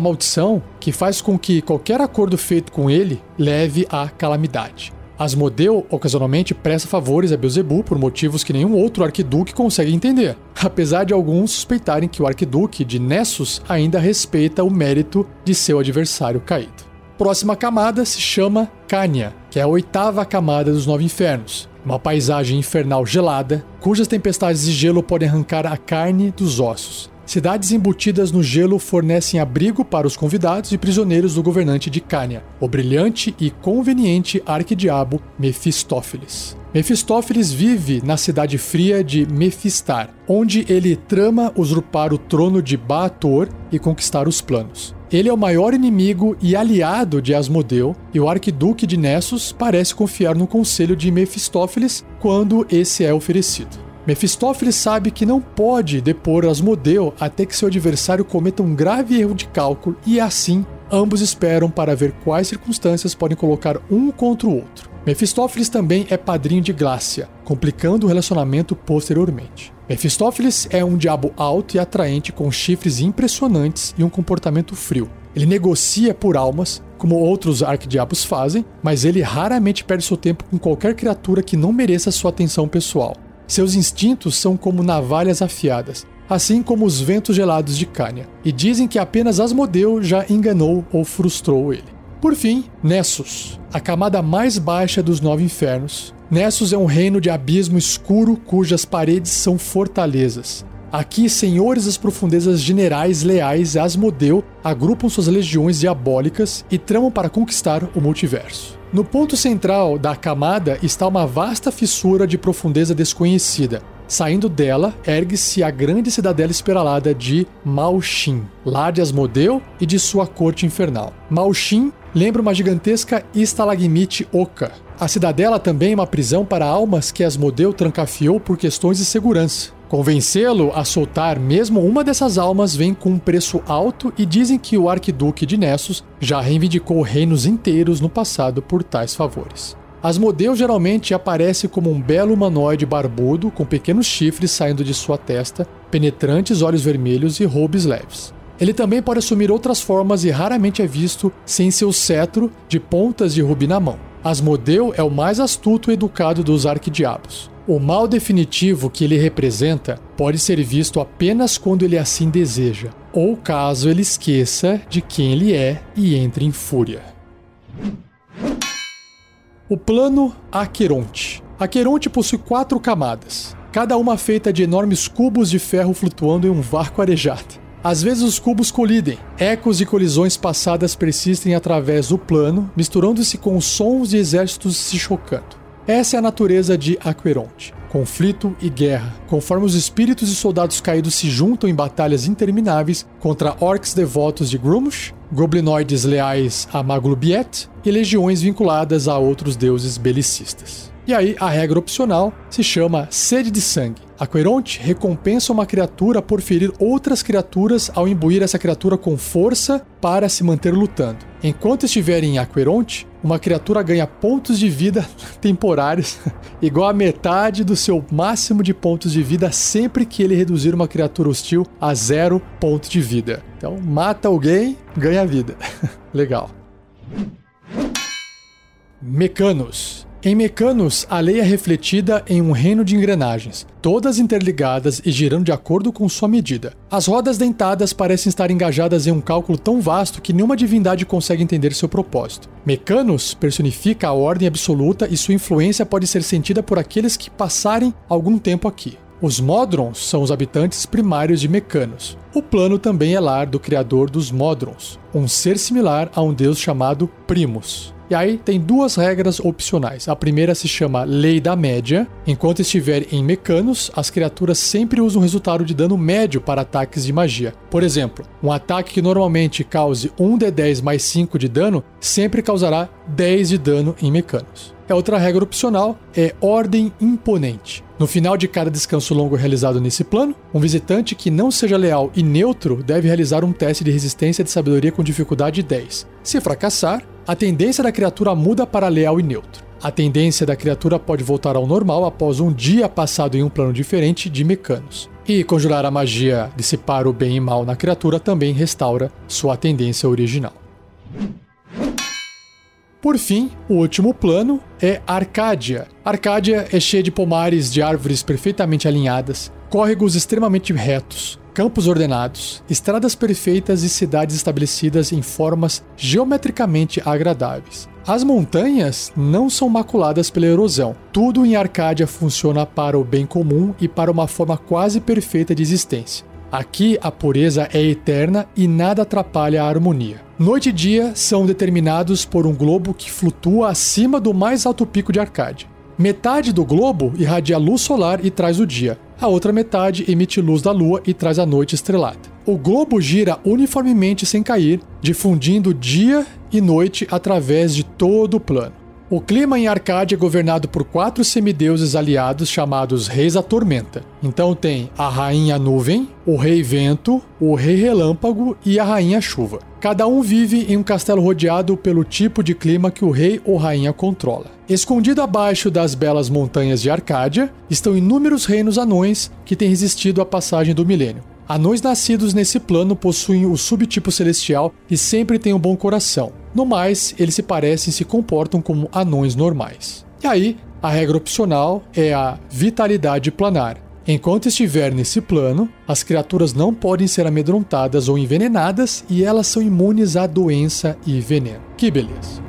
maldição que faz com que qualquer acordo feito com ele leve à calamidade. Asmodeu ocasionalmente presta favores a Beelzebub por motivos que nenhum outro arquiduque consegue entender, apesar de alguns suspeitarem que o arquiduque de Nessus ainda respeita o mérito de seu adversário caído. Próxima camada se chama Cânia, que é a oitava camada dos Nove Infernos, uma paisagem infernal gelada, cujas tempestades de gelo podem arrancar a carne dos ossos. Cidades embutidas no gelo fornecem abrigo para os convidados e prisioneiros do governante de Cânia, o brilhante e conveniente arquidiabo Mefistófeles. Mefistófeles vive na cidade fria de Mefistar, onde ele trama usurpar o trono de Baator e conquistar os planos. Ele é o maior inimigo e aliado de Asmodeu, e o arquiduque de Nessus parece confiar no conselho de Mefistófeles quando esse é oferecido. Mefistófeles sabe que não pode depor Asmodeu até que seu adversário cometa um grave erro de cálculo e assim ambos esperam para ver quais circunstâncias podem colocar um contra o outro. Mefistófeles também é padrinho de Glácia, complicando o relacionamento posteriormente. Mefistófeles é um diabo alto e atraente com chifres impressionantes e um comportamento frio. Ele negocia por almas, como outros arquidiabos fazem, mas ele raramente perde seu tempo com qualquer criatura que não mereça sua atenção pessoal. Seus instintos são como navalhas afiadas, assim como os ventos gelados de Cânia, e dizem que apenas Asmodeu já enganou ou frustrou ele. Por fim, Nessus, a camada mais baixa dos nove infernos. Nessus é um reino de abismo escuro cujas paredes são fortalezas. Aqui, senhores das profundezas generais leais a Asmodeu agrupam suas legiões diabólicas e tramam para conquistar o multiverso. No ponto central da camada está uma vasta fissura de profundeza desconhecida. Saindo dela, ergue-se a grande cidadela esperalada de Malshin, lá de Asmodeu e de sua corte infernal. Malshin lembra uma gigantesca estalagmite oca. A cidadela também é uma prisão para almas que Asmodeu trancafiou por questões de segurança. Convencê-lo a soltar mesmo uma dessas almas vem com um preço alto e dizem que o arquiduque de Nessus já reivindicou reinos inteiros no passado por tais favores. Asmodeu geralmente aparece como um belo humanoide barbudo com pequenos chifres saindo de sua testa, penetrantes olhos vermelhos e roubos leves. Ele também pode assumir outras formas e raramente é visto sem seu cetro de pontas de rubi na mão. Asmodeu é o mais astuto e educado dos arquidiabos. O mal definitivo que ele representa pode ser visto apenas quando ele assim deseja, ou caso ele esqueça de quem ele é e entre em fúria. O plano Aqueronte. Aqueronte possui quatro camadas, cada uma feita de enormes cubos de ferro flutuando em um vácuo arejado. Às vezes os cubos colidem, ecos de colisões passadas persistem através do plano, misturando-se com os sons de exércitos se chocando. Essa é a natureza de Aqueronte. Conflito e guerra, conforme os espíritos e soldados caídos se juntam em batalhas intermináveis contra orcs devotos de Grumsh, goblinoides leais a Maglubiet e legiões vinculadas a outros deuses belicistas. E aí, a regra opcional se chama sede de sangue. Aqueronte recompensa uma criatura por ferir outras criaturas ao imbuir essa criatura com força para se manter lutando. Enquanto estiver em Aqueronte, uma criatura ganha pontos de vida temporários, igual a metade do seu máximo de pontos de vida sempre que ele reduzir uma criatura hostil a zero ponto de vida. Então, mata alguém, ganha vida. Legal. Mecanos. Em Mecanos, a lei é refletida em um reino de engrenagens, todas interligadas e girando de acordo com sua medida. As rodas dentadas parecem estar engajadas em um cálculo tão vasto que nenhuma divindade consegue entender seu propósito. Mecanos personifica a ordem absoluta e sua influência pode ser sentida por aqueles que passarem algum tempo aqui. Os Modrons são os habitantes primários de Mecanos. O plano também é lar do criador dos Modrons, um ser similar a um deus chamado Primus. E aí tem duas regras opcionais. A primeira se chama Lei da Média. Enquanto estiver em mecanos, as criaturas sempre usam resultado de dano médio para ataques de magia. Por exemplo, um ataque que normalmente cause 1d10 mais 5 de dano sempre causará 10 de dano em mecanos. A outra regra opcional é Ordem Imponente. No final de cada descanso longo realizado nesse plano, um visitante que não seja leal e neutro deve realizar um teste de resistência de sabedoria com dificuldade 10. Se fracassar, a tendência da criatura muda para leal e neutro. A tendência da criatura pode voltar ao normal após um dia passado em um plano diferente de mecanos. E conjurar a magia dissipar o bem e mal na criatura também restaura sua tendência original. Por fim, o último plano é Arcádia. Arcádia é cheia de pomares de árvores perfeitamente alinhadas, córregos extremamente retos, campos ordenados, estradas perfeitas e cidades estabelecidas em formas geometricamente agradáveis. As montanhas não são maculadas pela erosão. Tudo em Arcádia funciona para o bem comum e para uma forma quase perfeita de existência. Aqui a pureza é eterna e nada atrapalha a harmonia. Noite e dia são determinados por um globo que flutua acima do mais alto pico de Arcádia. Metade do globo irradia luz solar e traz o dia. A outra metade emite luz da lua e traz a noite estrelada. O globo gira uniformemente sem cair, difundindo dia e noite através de todo o plano. O clima em Arcádia é governado por quatro semideuses aliados chamados Reis da Tormenta. Então tem a Rainha Nuvem, o Rei Vento, o Rei Relâmpago e a Rainha Chuva. Cada um vive em um castelo rodeado pelo tipo de clima que o rei ou rainha controla. Escondido abaixo das belas montanhas de Arcádia estão inúmeros reinos anões que têm resistido à passagem do milênio. Anões nascidos nesse plano possuem o subtipo celestial e sempre têm um bom coração. No mais, eles se parecem e se comportam como anões normais. E aí, a regra opcional é a vitalidade planar. Enquanto estiver nesse plano, as criaturas não podem ser amedrontadas ou envenenadas e elas são imunes à doença e veneno. Que beleza!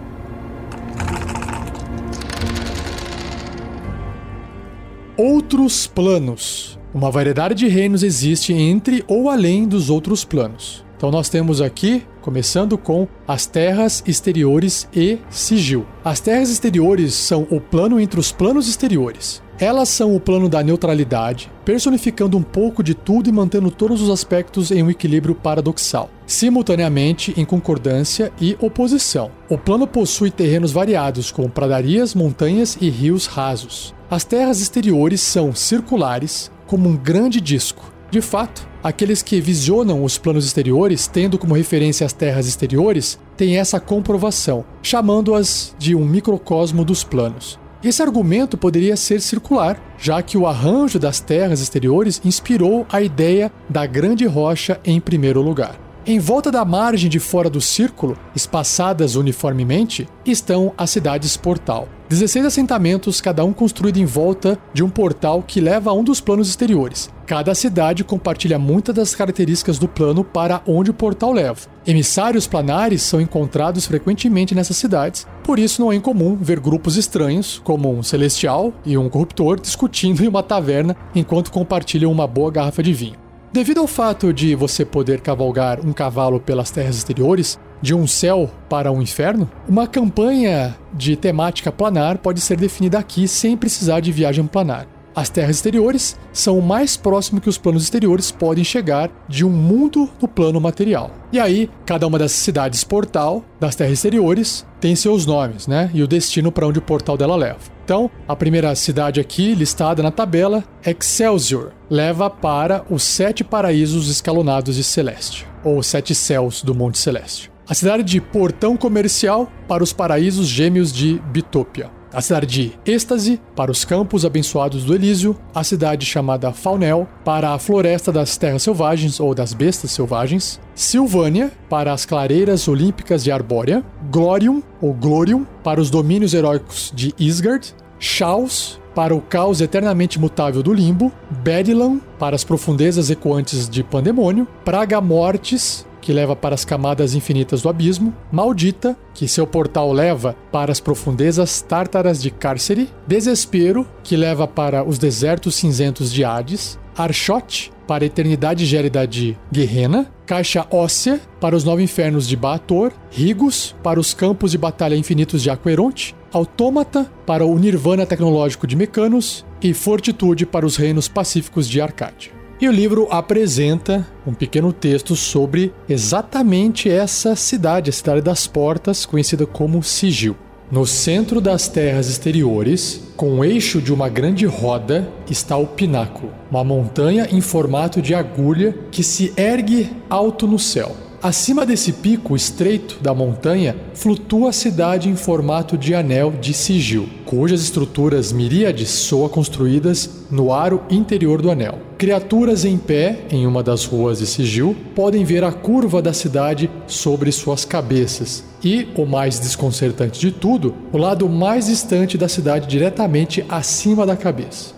Outros planos. Uma variedade de reinos existe entre ou além dos outros planos. Então nós temos aqui, começando com as terras exteriores e sigil. As terras exteriores são o plano entre os planos exteriores. Elas são o plano da neutralidade, personificando um pouco de tudo e mantendo todos os aspectos em um equilíbrio paradoxal, simultaneamente em concordância e oposição. O plano possui terrenos variados, como pradarias, montanhas e rios rasos. As terras exteriores são circulares, como um grande disco. De fato, aqueles que visionam os planos exteriores, tendo como referência as terras exteriores, têm essa comprovação, chamando-as de um microcosmo dos planos. Esse argumento poderia ser circular, já que o arranjo das terras exteriores inspirou a ideia da grande rocha em primeiro lugar. Em volta da margem de fora do círculo, espaçadas uniformemente, estão as cidades portal. 16 assentamentos, cada um construído em volta de um portal que leva a um dos planos exteriores. Cada cidade compartilha muitas das características do plano para onde o portal leva. Emissários planares são encontrados frequentemente nessas cidades, por isso não é incomum ver grupos estranhos, como um celestial e um corruptor, discutindo em uma taverna enquanto compartilham uma boa garrafa de vinho. Devido ao fato de você poder cavalgar um cavalo pelas terras exteriores, de um céu para um inferno, uma campanha de temática planar pode ser definida aqui sem precisar de viagem planar. As terras exteriores são o mais próximo que os planos exteriores podem chegar de um mundo no plano material. E aí, cada uma das cidades portal das terras exteriores tem seus nomes, né? E o destino para onde o portal dela leva. Então, a primeira cidade aqui listada na tabela, Excelsior, leva para os sete paraísos escalonados de Celeste, ou sete céus do Monte Celeste. A cidade de Portão Comercial para os paraísos gêmeos de Bitopia a cidade de Êxtase, para os campos abençoados do Elísio, a cidade chamada Faunel, para a floresta das terras selvagens ou das bestas selvagens, Silvânia, para as clareiras olímpicas de Arbórea, Glorium ou Glorium, para os domínios heróicos de Isgard, Chaos, para o caos eternamente mutável do limbo, Bedlam, para as profundezas ecoantes de Pandemônio, Praga Mortis, que leva para as camadas infinitas do abismo, Maldita, que seu portal leva para as profundezas tártaras de Cárcere, Desespero, que leva para os desertos cinzentos de Hades, Arshot, para a eternidade gélida de Guerrena, Caixa Óssea para os Nove Infernos de Baator, Rigos para os Campos de Batalha Infinitos de Aqueronte, Autômata para o Nirvana Tecnológico de Mecanos e Fortitude para os Reinos Pacíficos de Arcádia. E o livro apresenta um pequeno texto sobre exatamente essa cidade, a Cidade das Portas, conhecida como Sigil. No centro das terras exteriores, com o eixo de uma grande roda, está o pináculo, uma montanha em formato de agulha que se ergue alto no céu. Acima desse pico estreito da montanha flutua a cidade em formato de anel de sigil, cujas estruturas miríades soam construídas no aro interior do anel. Criaturas em pé em uma das ruas de sigil podem ver a curva da cidade sobre suas cabeças. E, o mais desconcertante de tudo, o lado mais distante da cidade diretamente acima da cabeça.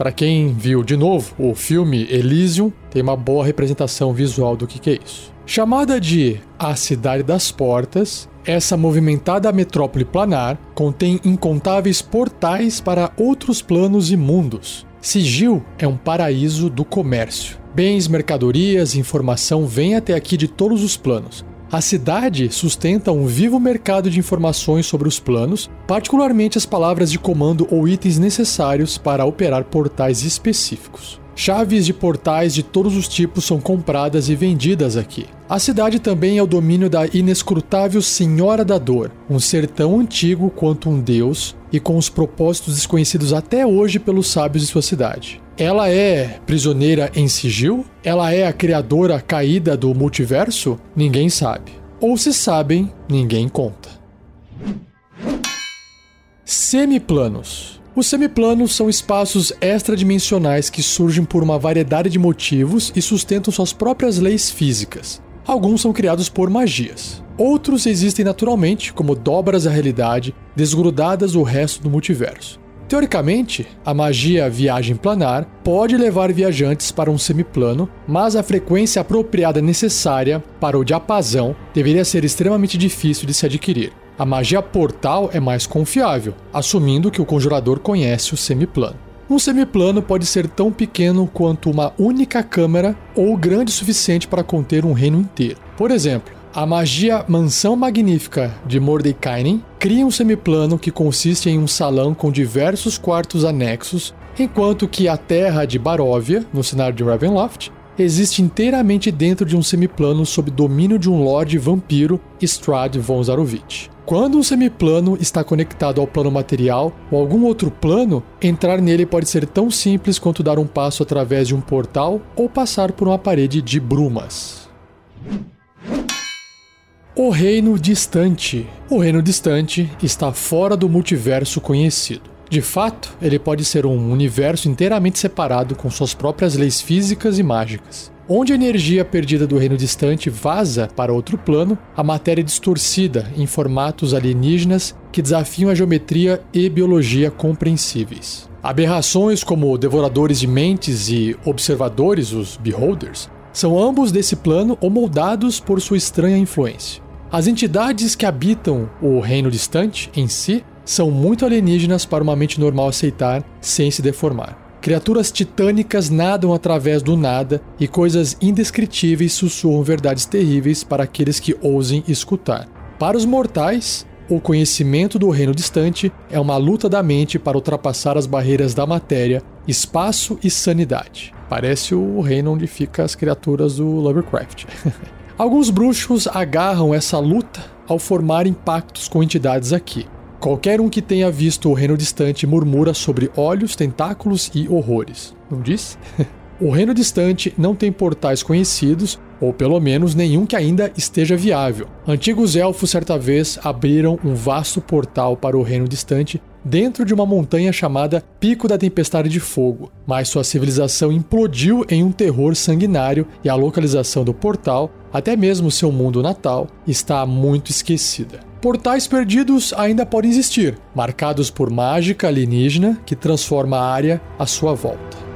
Para quem viu de novo o filme Elysium, tem uma boa representação visual do que, que é isso. Chamada de A Cidade das Portas, essa movimentada metrópole planar contém incontáveis portais para outros planos e mundos. Sigil é um paraíso do comércio. Bens, mercadorias informação vêm até aqui de todos os planos. A cidade sustenta um vivo mercado de informações sobre os planos, particularmente as palavras de comando ou itens necessários para operar portais específicos. Chaves de portais de todos os tipos são compradas e vendidas aqui. A cidade também é o domínio da inescrutável Senhora da Dor, um ser tão antigo quanto um deus e com os propósitos desconhecidos até hoje pelos sábios de sua cidade. Ela é prisioneira em sigil? Ela é a criadora caída do multiverso? Ninguém sabe. Ou se sabem, ninguém conta. Semiplanos. Os semiplanos são espaços extradimensionais que surgem por uma variedade de motivos e sustentam suas próprias leis físicas. Alguns são criados por magias. Outros existem naturalmente, como dobras da realidade, desgrudadas do resto do multiverso. Teoricamente, a magia viagem planar pode levar viajantes para um semiplano, mas a frequência apropriada necessária para o diapasão deveria ser extremamente difícil de se adquirir. A magia portal é mais confiável, assumindo que o conjurador conhece o semiplano. Um semiplano pode ser tão pequeno quanto uma única câmara ou grande o suficiente para conter um reino inteiro. Por exemplo, a magia Mansão Magnífica de Mordekainen cria um semiplano que consiste em um salão com diversos quartos anexos, enquanto que a Terra de Baróvia, no cenário de Ravenloft, existe inteiramente dentro de um semiplano sob domínio de um Lorde Vampiro, Strad von Zarovich. Quando um semiplano está conectado ao plano material ou algum outro plano, entrar nele pode ser tão simples quanto dar um passo através de um portal ou passar por uma parede de brumas. O Reino Distante. O Reino Distante está fora do multiverso conhecido. De fato, ele pode ser um universo inteiramente separado com suas próprias leis físicas e mágicas. Onde a energia perdida do reino distante vaza para outro plano, a matéria é distorcida em formatos alienígenas que desafiam a geometria e biologia compreensíveis. Aberrações como devoradores de mentes e observadores, os beholders, são ambos desse plano ou moldados por sua estranha influência. As entidades que habitam o reino distante em si são muito alienígenas para uma mente normal aceitar sem se deformar. Criaturas titânicas nadam através do nada e coisas indescritíveis sussurram verdades terríveis para aqueles que ousem escutar. Para os mortais, o conhecimento do reino distante é uma luta da mente para ultrapassar as barreiras da matéria, espaço e sanidade. Parece o reino onde ficam as criaturas do Lovecraft. Alguns bruxos agarram essa luta ao formarem pactos com entidades aqui. Qualquer um que tenha visto o reino distante murmura sobre olhos, tentáculos e horrores. Não diz? o reino distante não tem portais conhecidos, ou pelo menos nenhum que ainda esteja viável. Antigos elfos certa vez abriram um vasto portal para o reino distante dentro de uma montanha chamada Pico da Tempestade de Fogo, mas sua civilização implodiu em um terror sanguinário e a localização do portal, até mesmo seu mundo natal, está muito esquecida. Portais perdidos ainda podem existir, marcados por mágica alienígena que transforma a área à sua volta.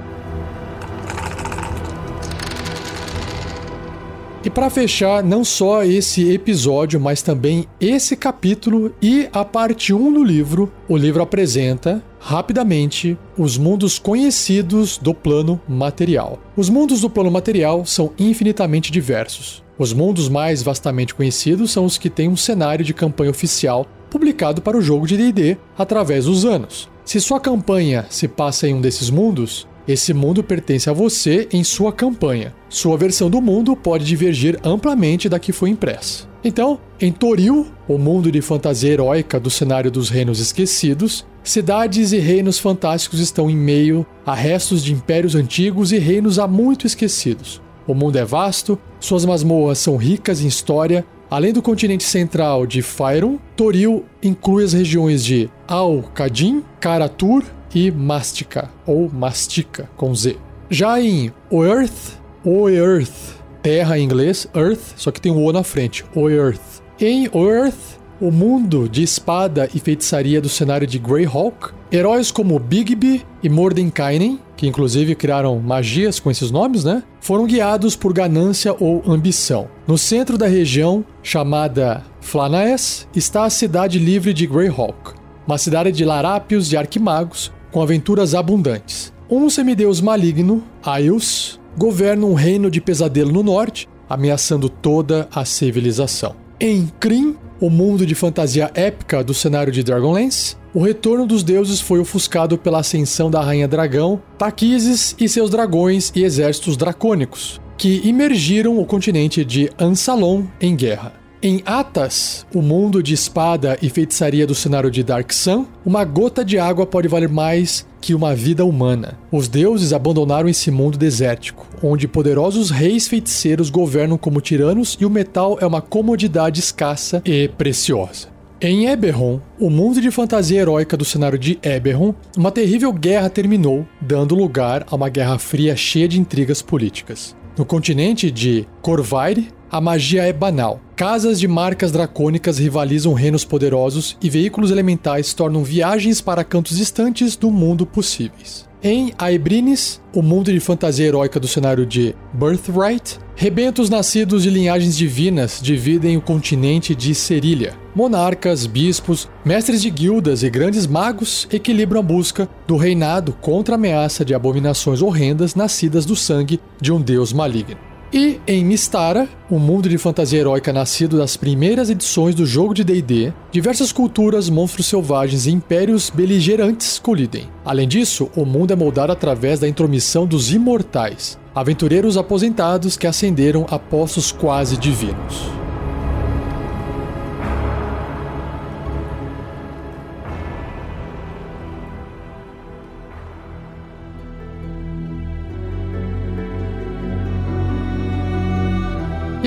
E para fechar, não só esse episódio, mas também esse capítulo e a parte 1 do livro, o livro apresenta rapidamente os mundos conhecidos do plano material. Os mundos do plano material são infinitamente diversos. Os mundos mais vastamente conhecidos são os que têm um cenário de campanha oficial publicado para o jogo de DD através dos anos. Se sua campanha se passa em um desses mundos, esse mundo pertence a você em sua campanha. Sua versão do mundo pode divergir amplamente da que foi impressa. Então, em Toril, o mundo de fantasia heróica do cenário dos Reinos Esquecidos, cidades e reinos fantásticos estão em meio a restos de impérios antigos e reinos há muito esquecidos. O mundo é vasto, suas masmorras são ricas em história. Além do continente central de Fyron, Toril inclui as regiões de Al-Qadim, Karatur e Mastica, ou Mastica, com Z. Já em Oearth, Oearth, terra em inglês, Earth, só que tem um O na frente, Oearth. Em Oearth, o mundo de espada e feitiçaria do cenário de Greyhawk, heróis como Bigby e Mordenkainen, que inclusive criaram magias com esses nomes, né? Foram guiados por ganância ou ambição. No centro da região, chamada Flanaes, está a cidade livre de Greyhawk, uma cidade de larápios e arquimagos com aventuras abundantes. Um semideus maligno, Aius, governa um reino de pesadelo no norte, ameaçando toda a civilização. Em Kryn, o mundo de fantasia épica do cenário de Dragonlance, o retorno dos deuses foi ofuscado pela ascensão da Rainha Dragão, Taquises e seus dragões e exércitos dracônicos, que imergiram o continente de Ansalon em guerra. Em Atas, o mundo de espada e feitiçaria do cenário de Dark Sun, uma gota de água pode valer mais que uma vida humana. Os deuses abandonaram esse mundo desértico, onde poderosos reis feiticeiros governam como tiranos e o metal é uma comodidade escassa e preciosa. Em Eberron, o mundo de fantasia heróica do cenário de Eberron, uma terrível guerra terminou, dando lugar a uma guerra fria cheia de intrigas políticas. No continente de Corvair, a magia é banal. Casas de marcas dracônicas rivalizam reinos poderosos e veículos elementais tornam viagens para cantos distantes do mundo possíveis. Em Aebrines, o mundo de fantasia heróica do cenário de Birthright, rebentos nascidos de linhagens divinas dividem o continente de Cerília. Monarcas, bispos, mestres de guildas e grandes magos equilibram a busca do reinado contra a ameaça de abominações horrendas nascidas do sangue de um deus maligno. E em Mistara, o um mundo de fantasia heróica nascido das primeiras edições do jogo de D&D, diversas culturas, monstros selvagens e impérios beligerantes colidem. Além disso, o mundo é moldado através da intromissão dos imortais, aventureiros aposentados que ascenderam a postos quase divinos.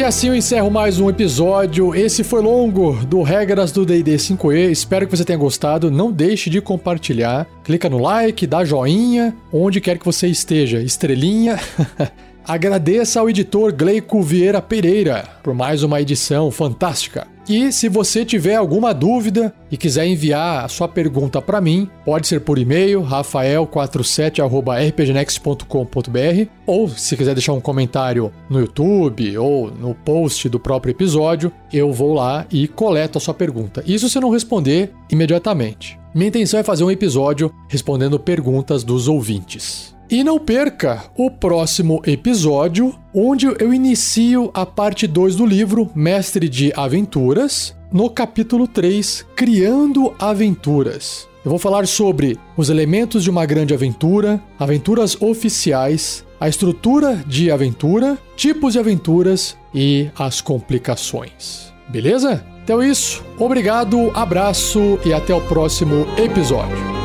Assim eu encerro mais um episódio. Esse foi longo do Regras do D&D 5e. Espero que você tenha gostado. Não deixe de compartilhar. Clica no like, dá joinha, onde quer que você esteja. Estrelinha. Agradeça ao editor Gleico Vieira Pereira por mais uma edição fantástica. E se você tiver alguma dúvida e quiser enviar a sua pergunta para mim, pode ser por e-mail rafael47@rpgnext.com.br ou se quiser deixar um comentário no YouTube ou no post do próprio episódio, eu vou lá e coleto a sua pergunta. Isso se não responder imediatamente. Minha intenção é fazer um episódio respondendo perguntas dos ouvintes. E não perca o próximo episódio, onde eu inicio a parte 2 do livro Mestre de Aventuras, no capítulo 3, Criando Aventuras. Eu vou falar sobre os elementos de uma grande aventura, aventuras oficiais, a estrutura de aventura, tipos de aventuras e as complicações. Beleza? Então é isso. Obrigado, abraço e até o próximo episódio.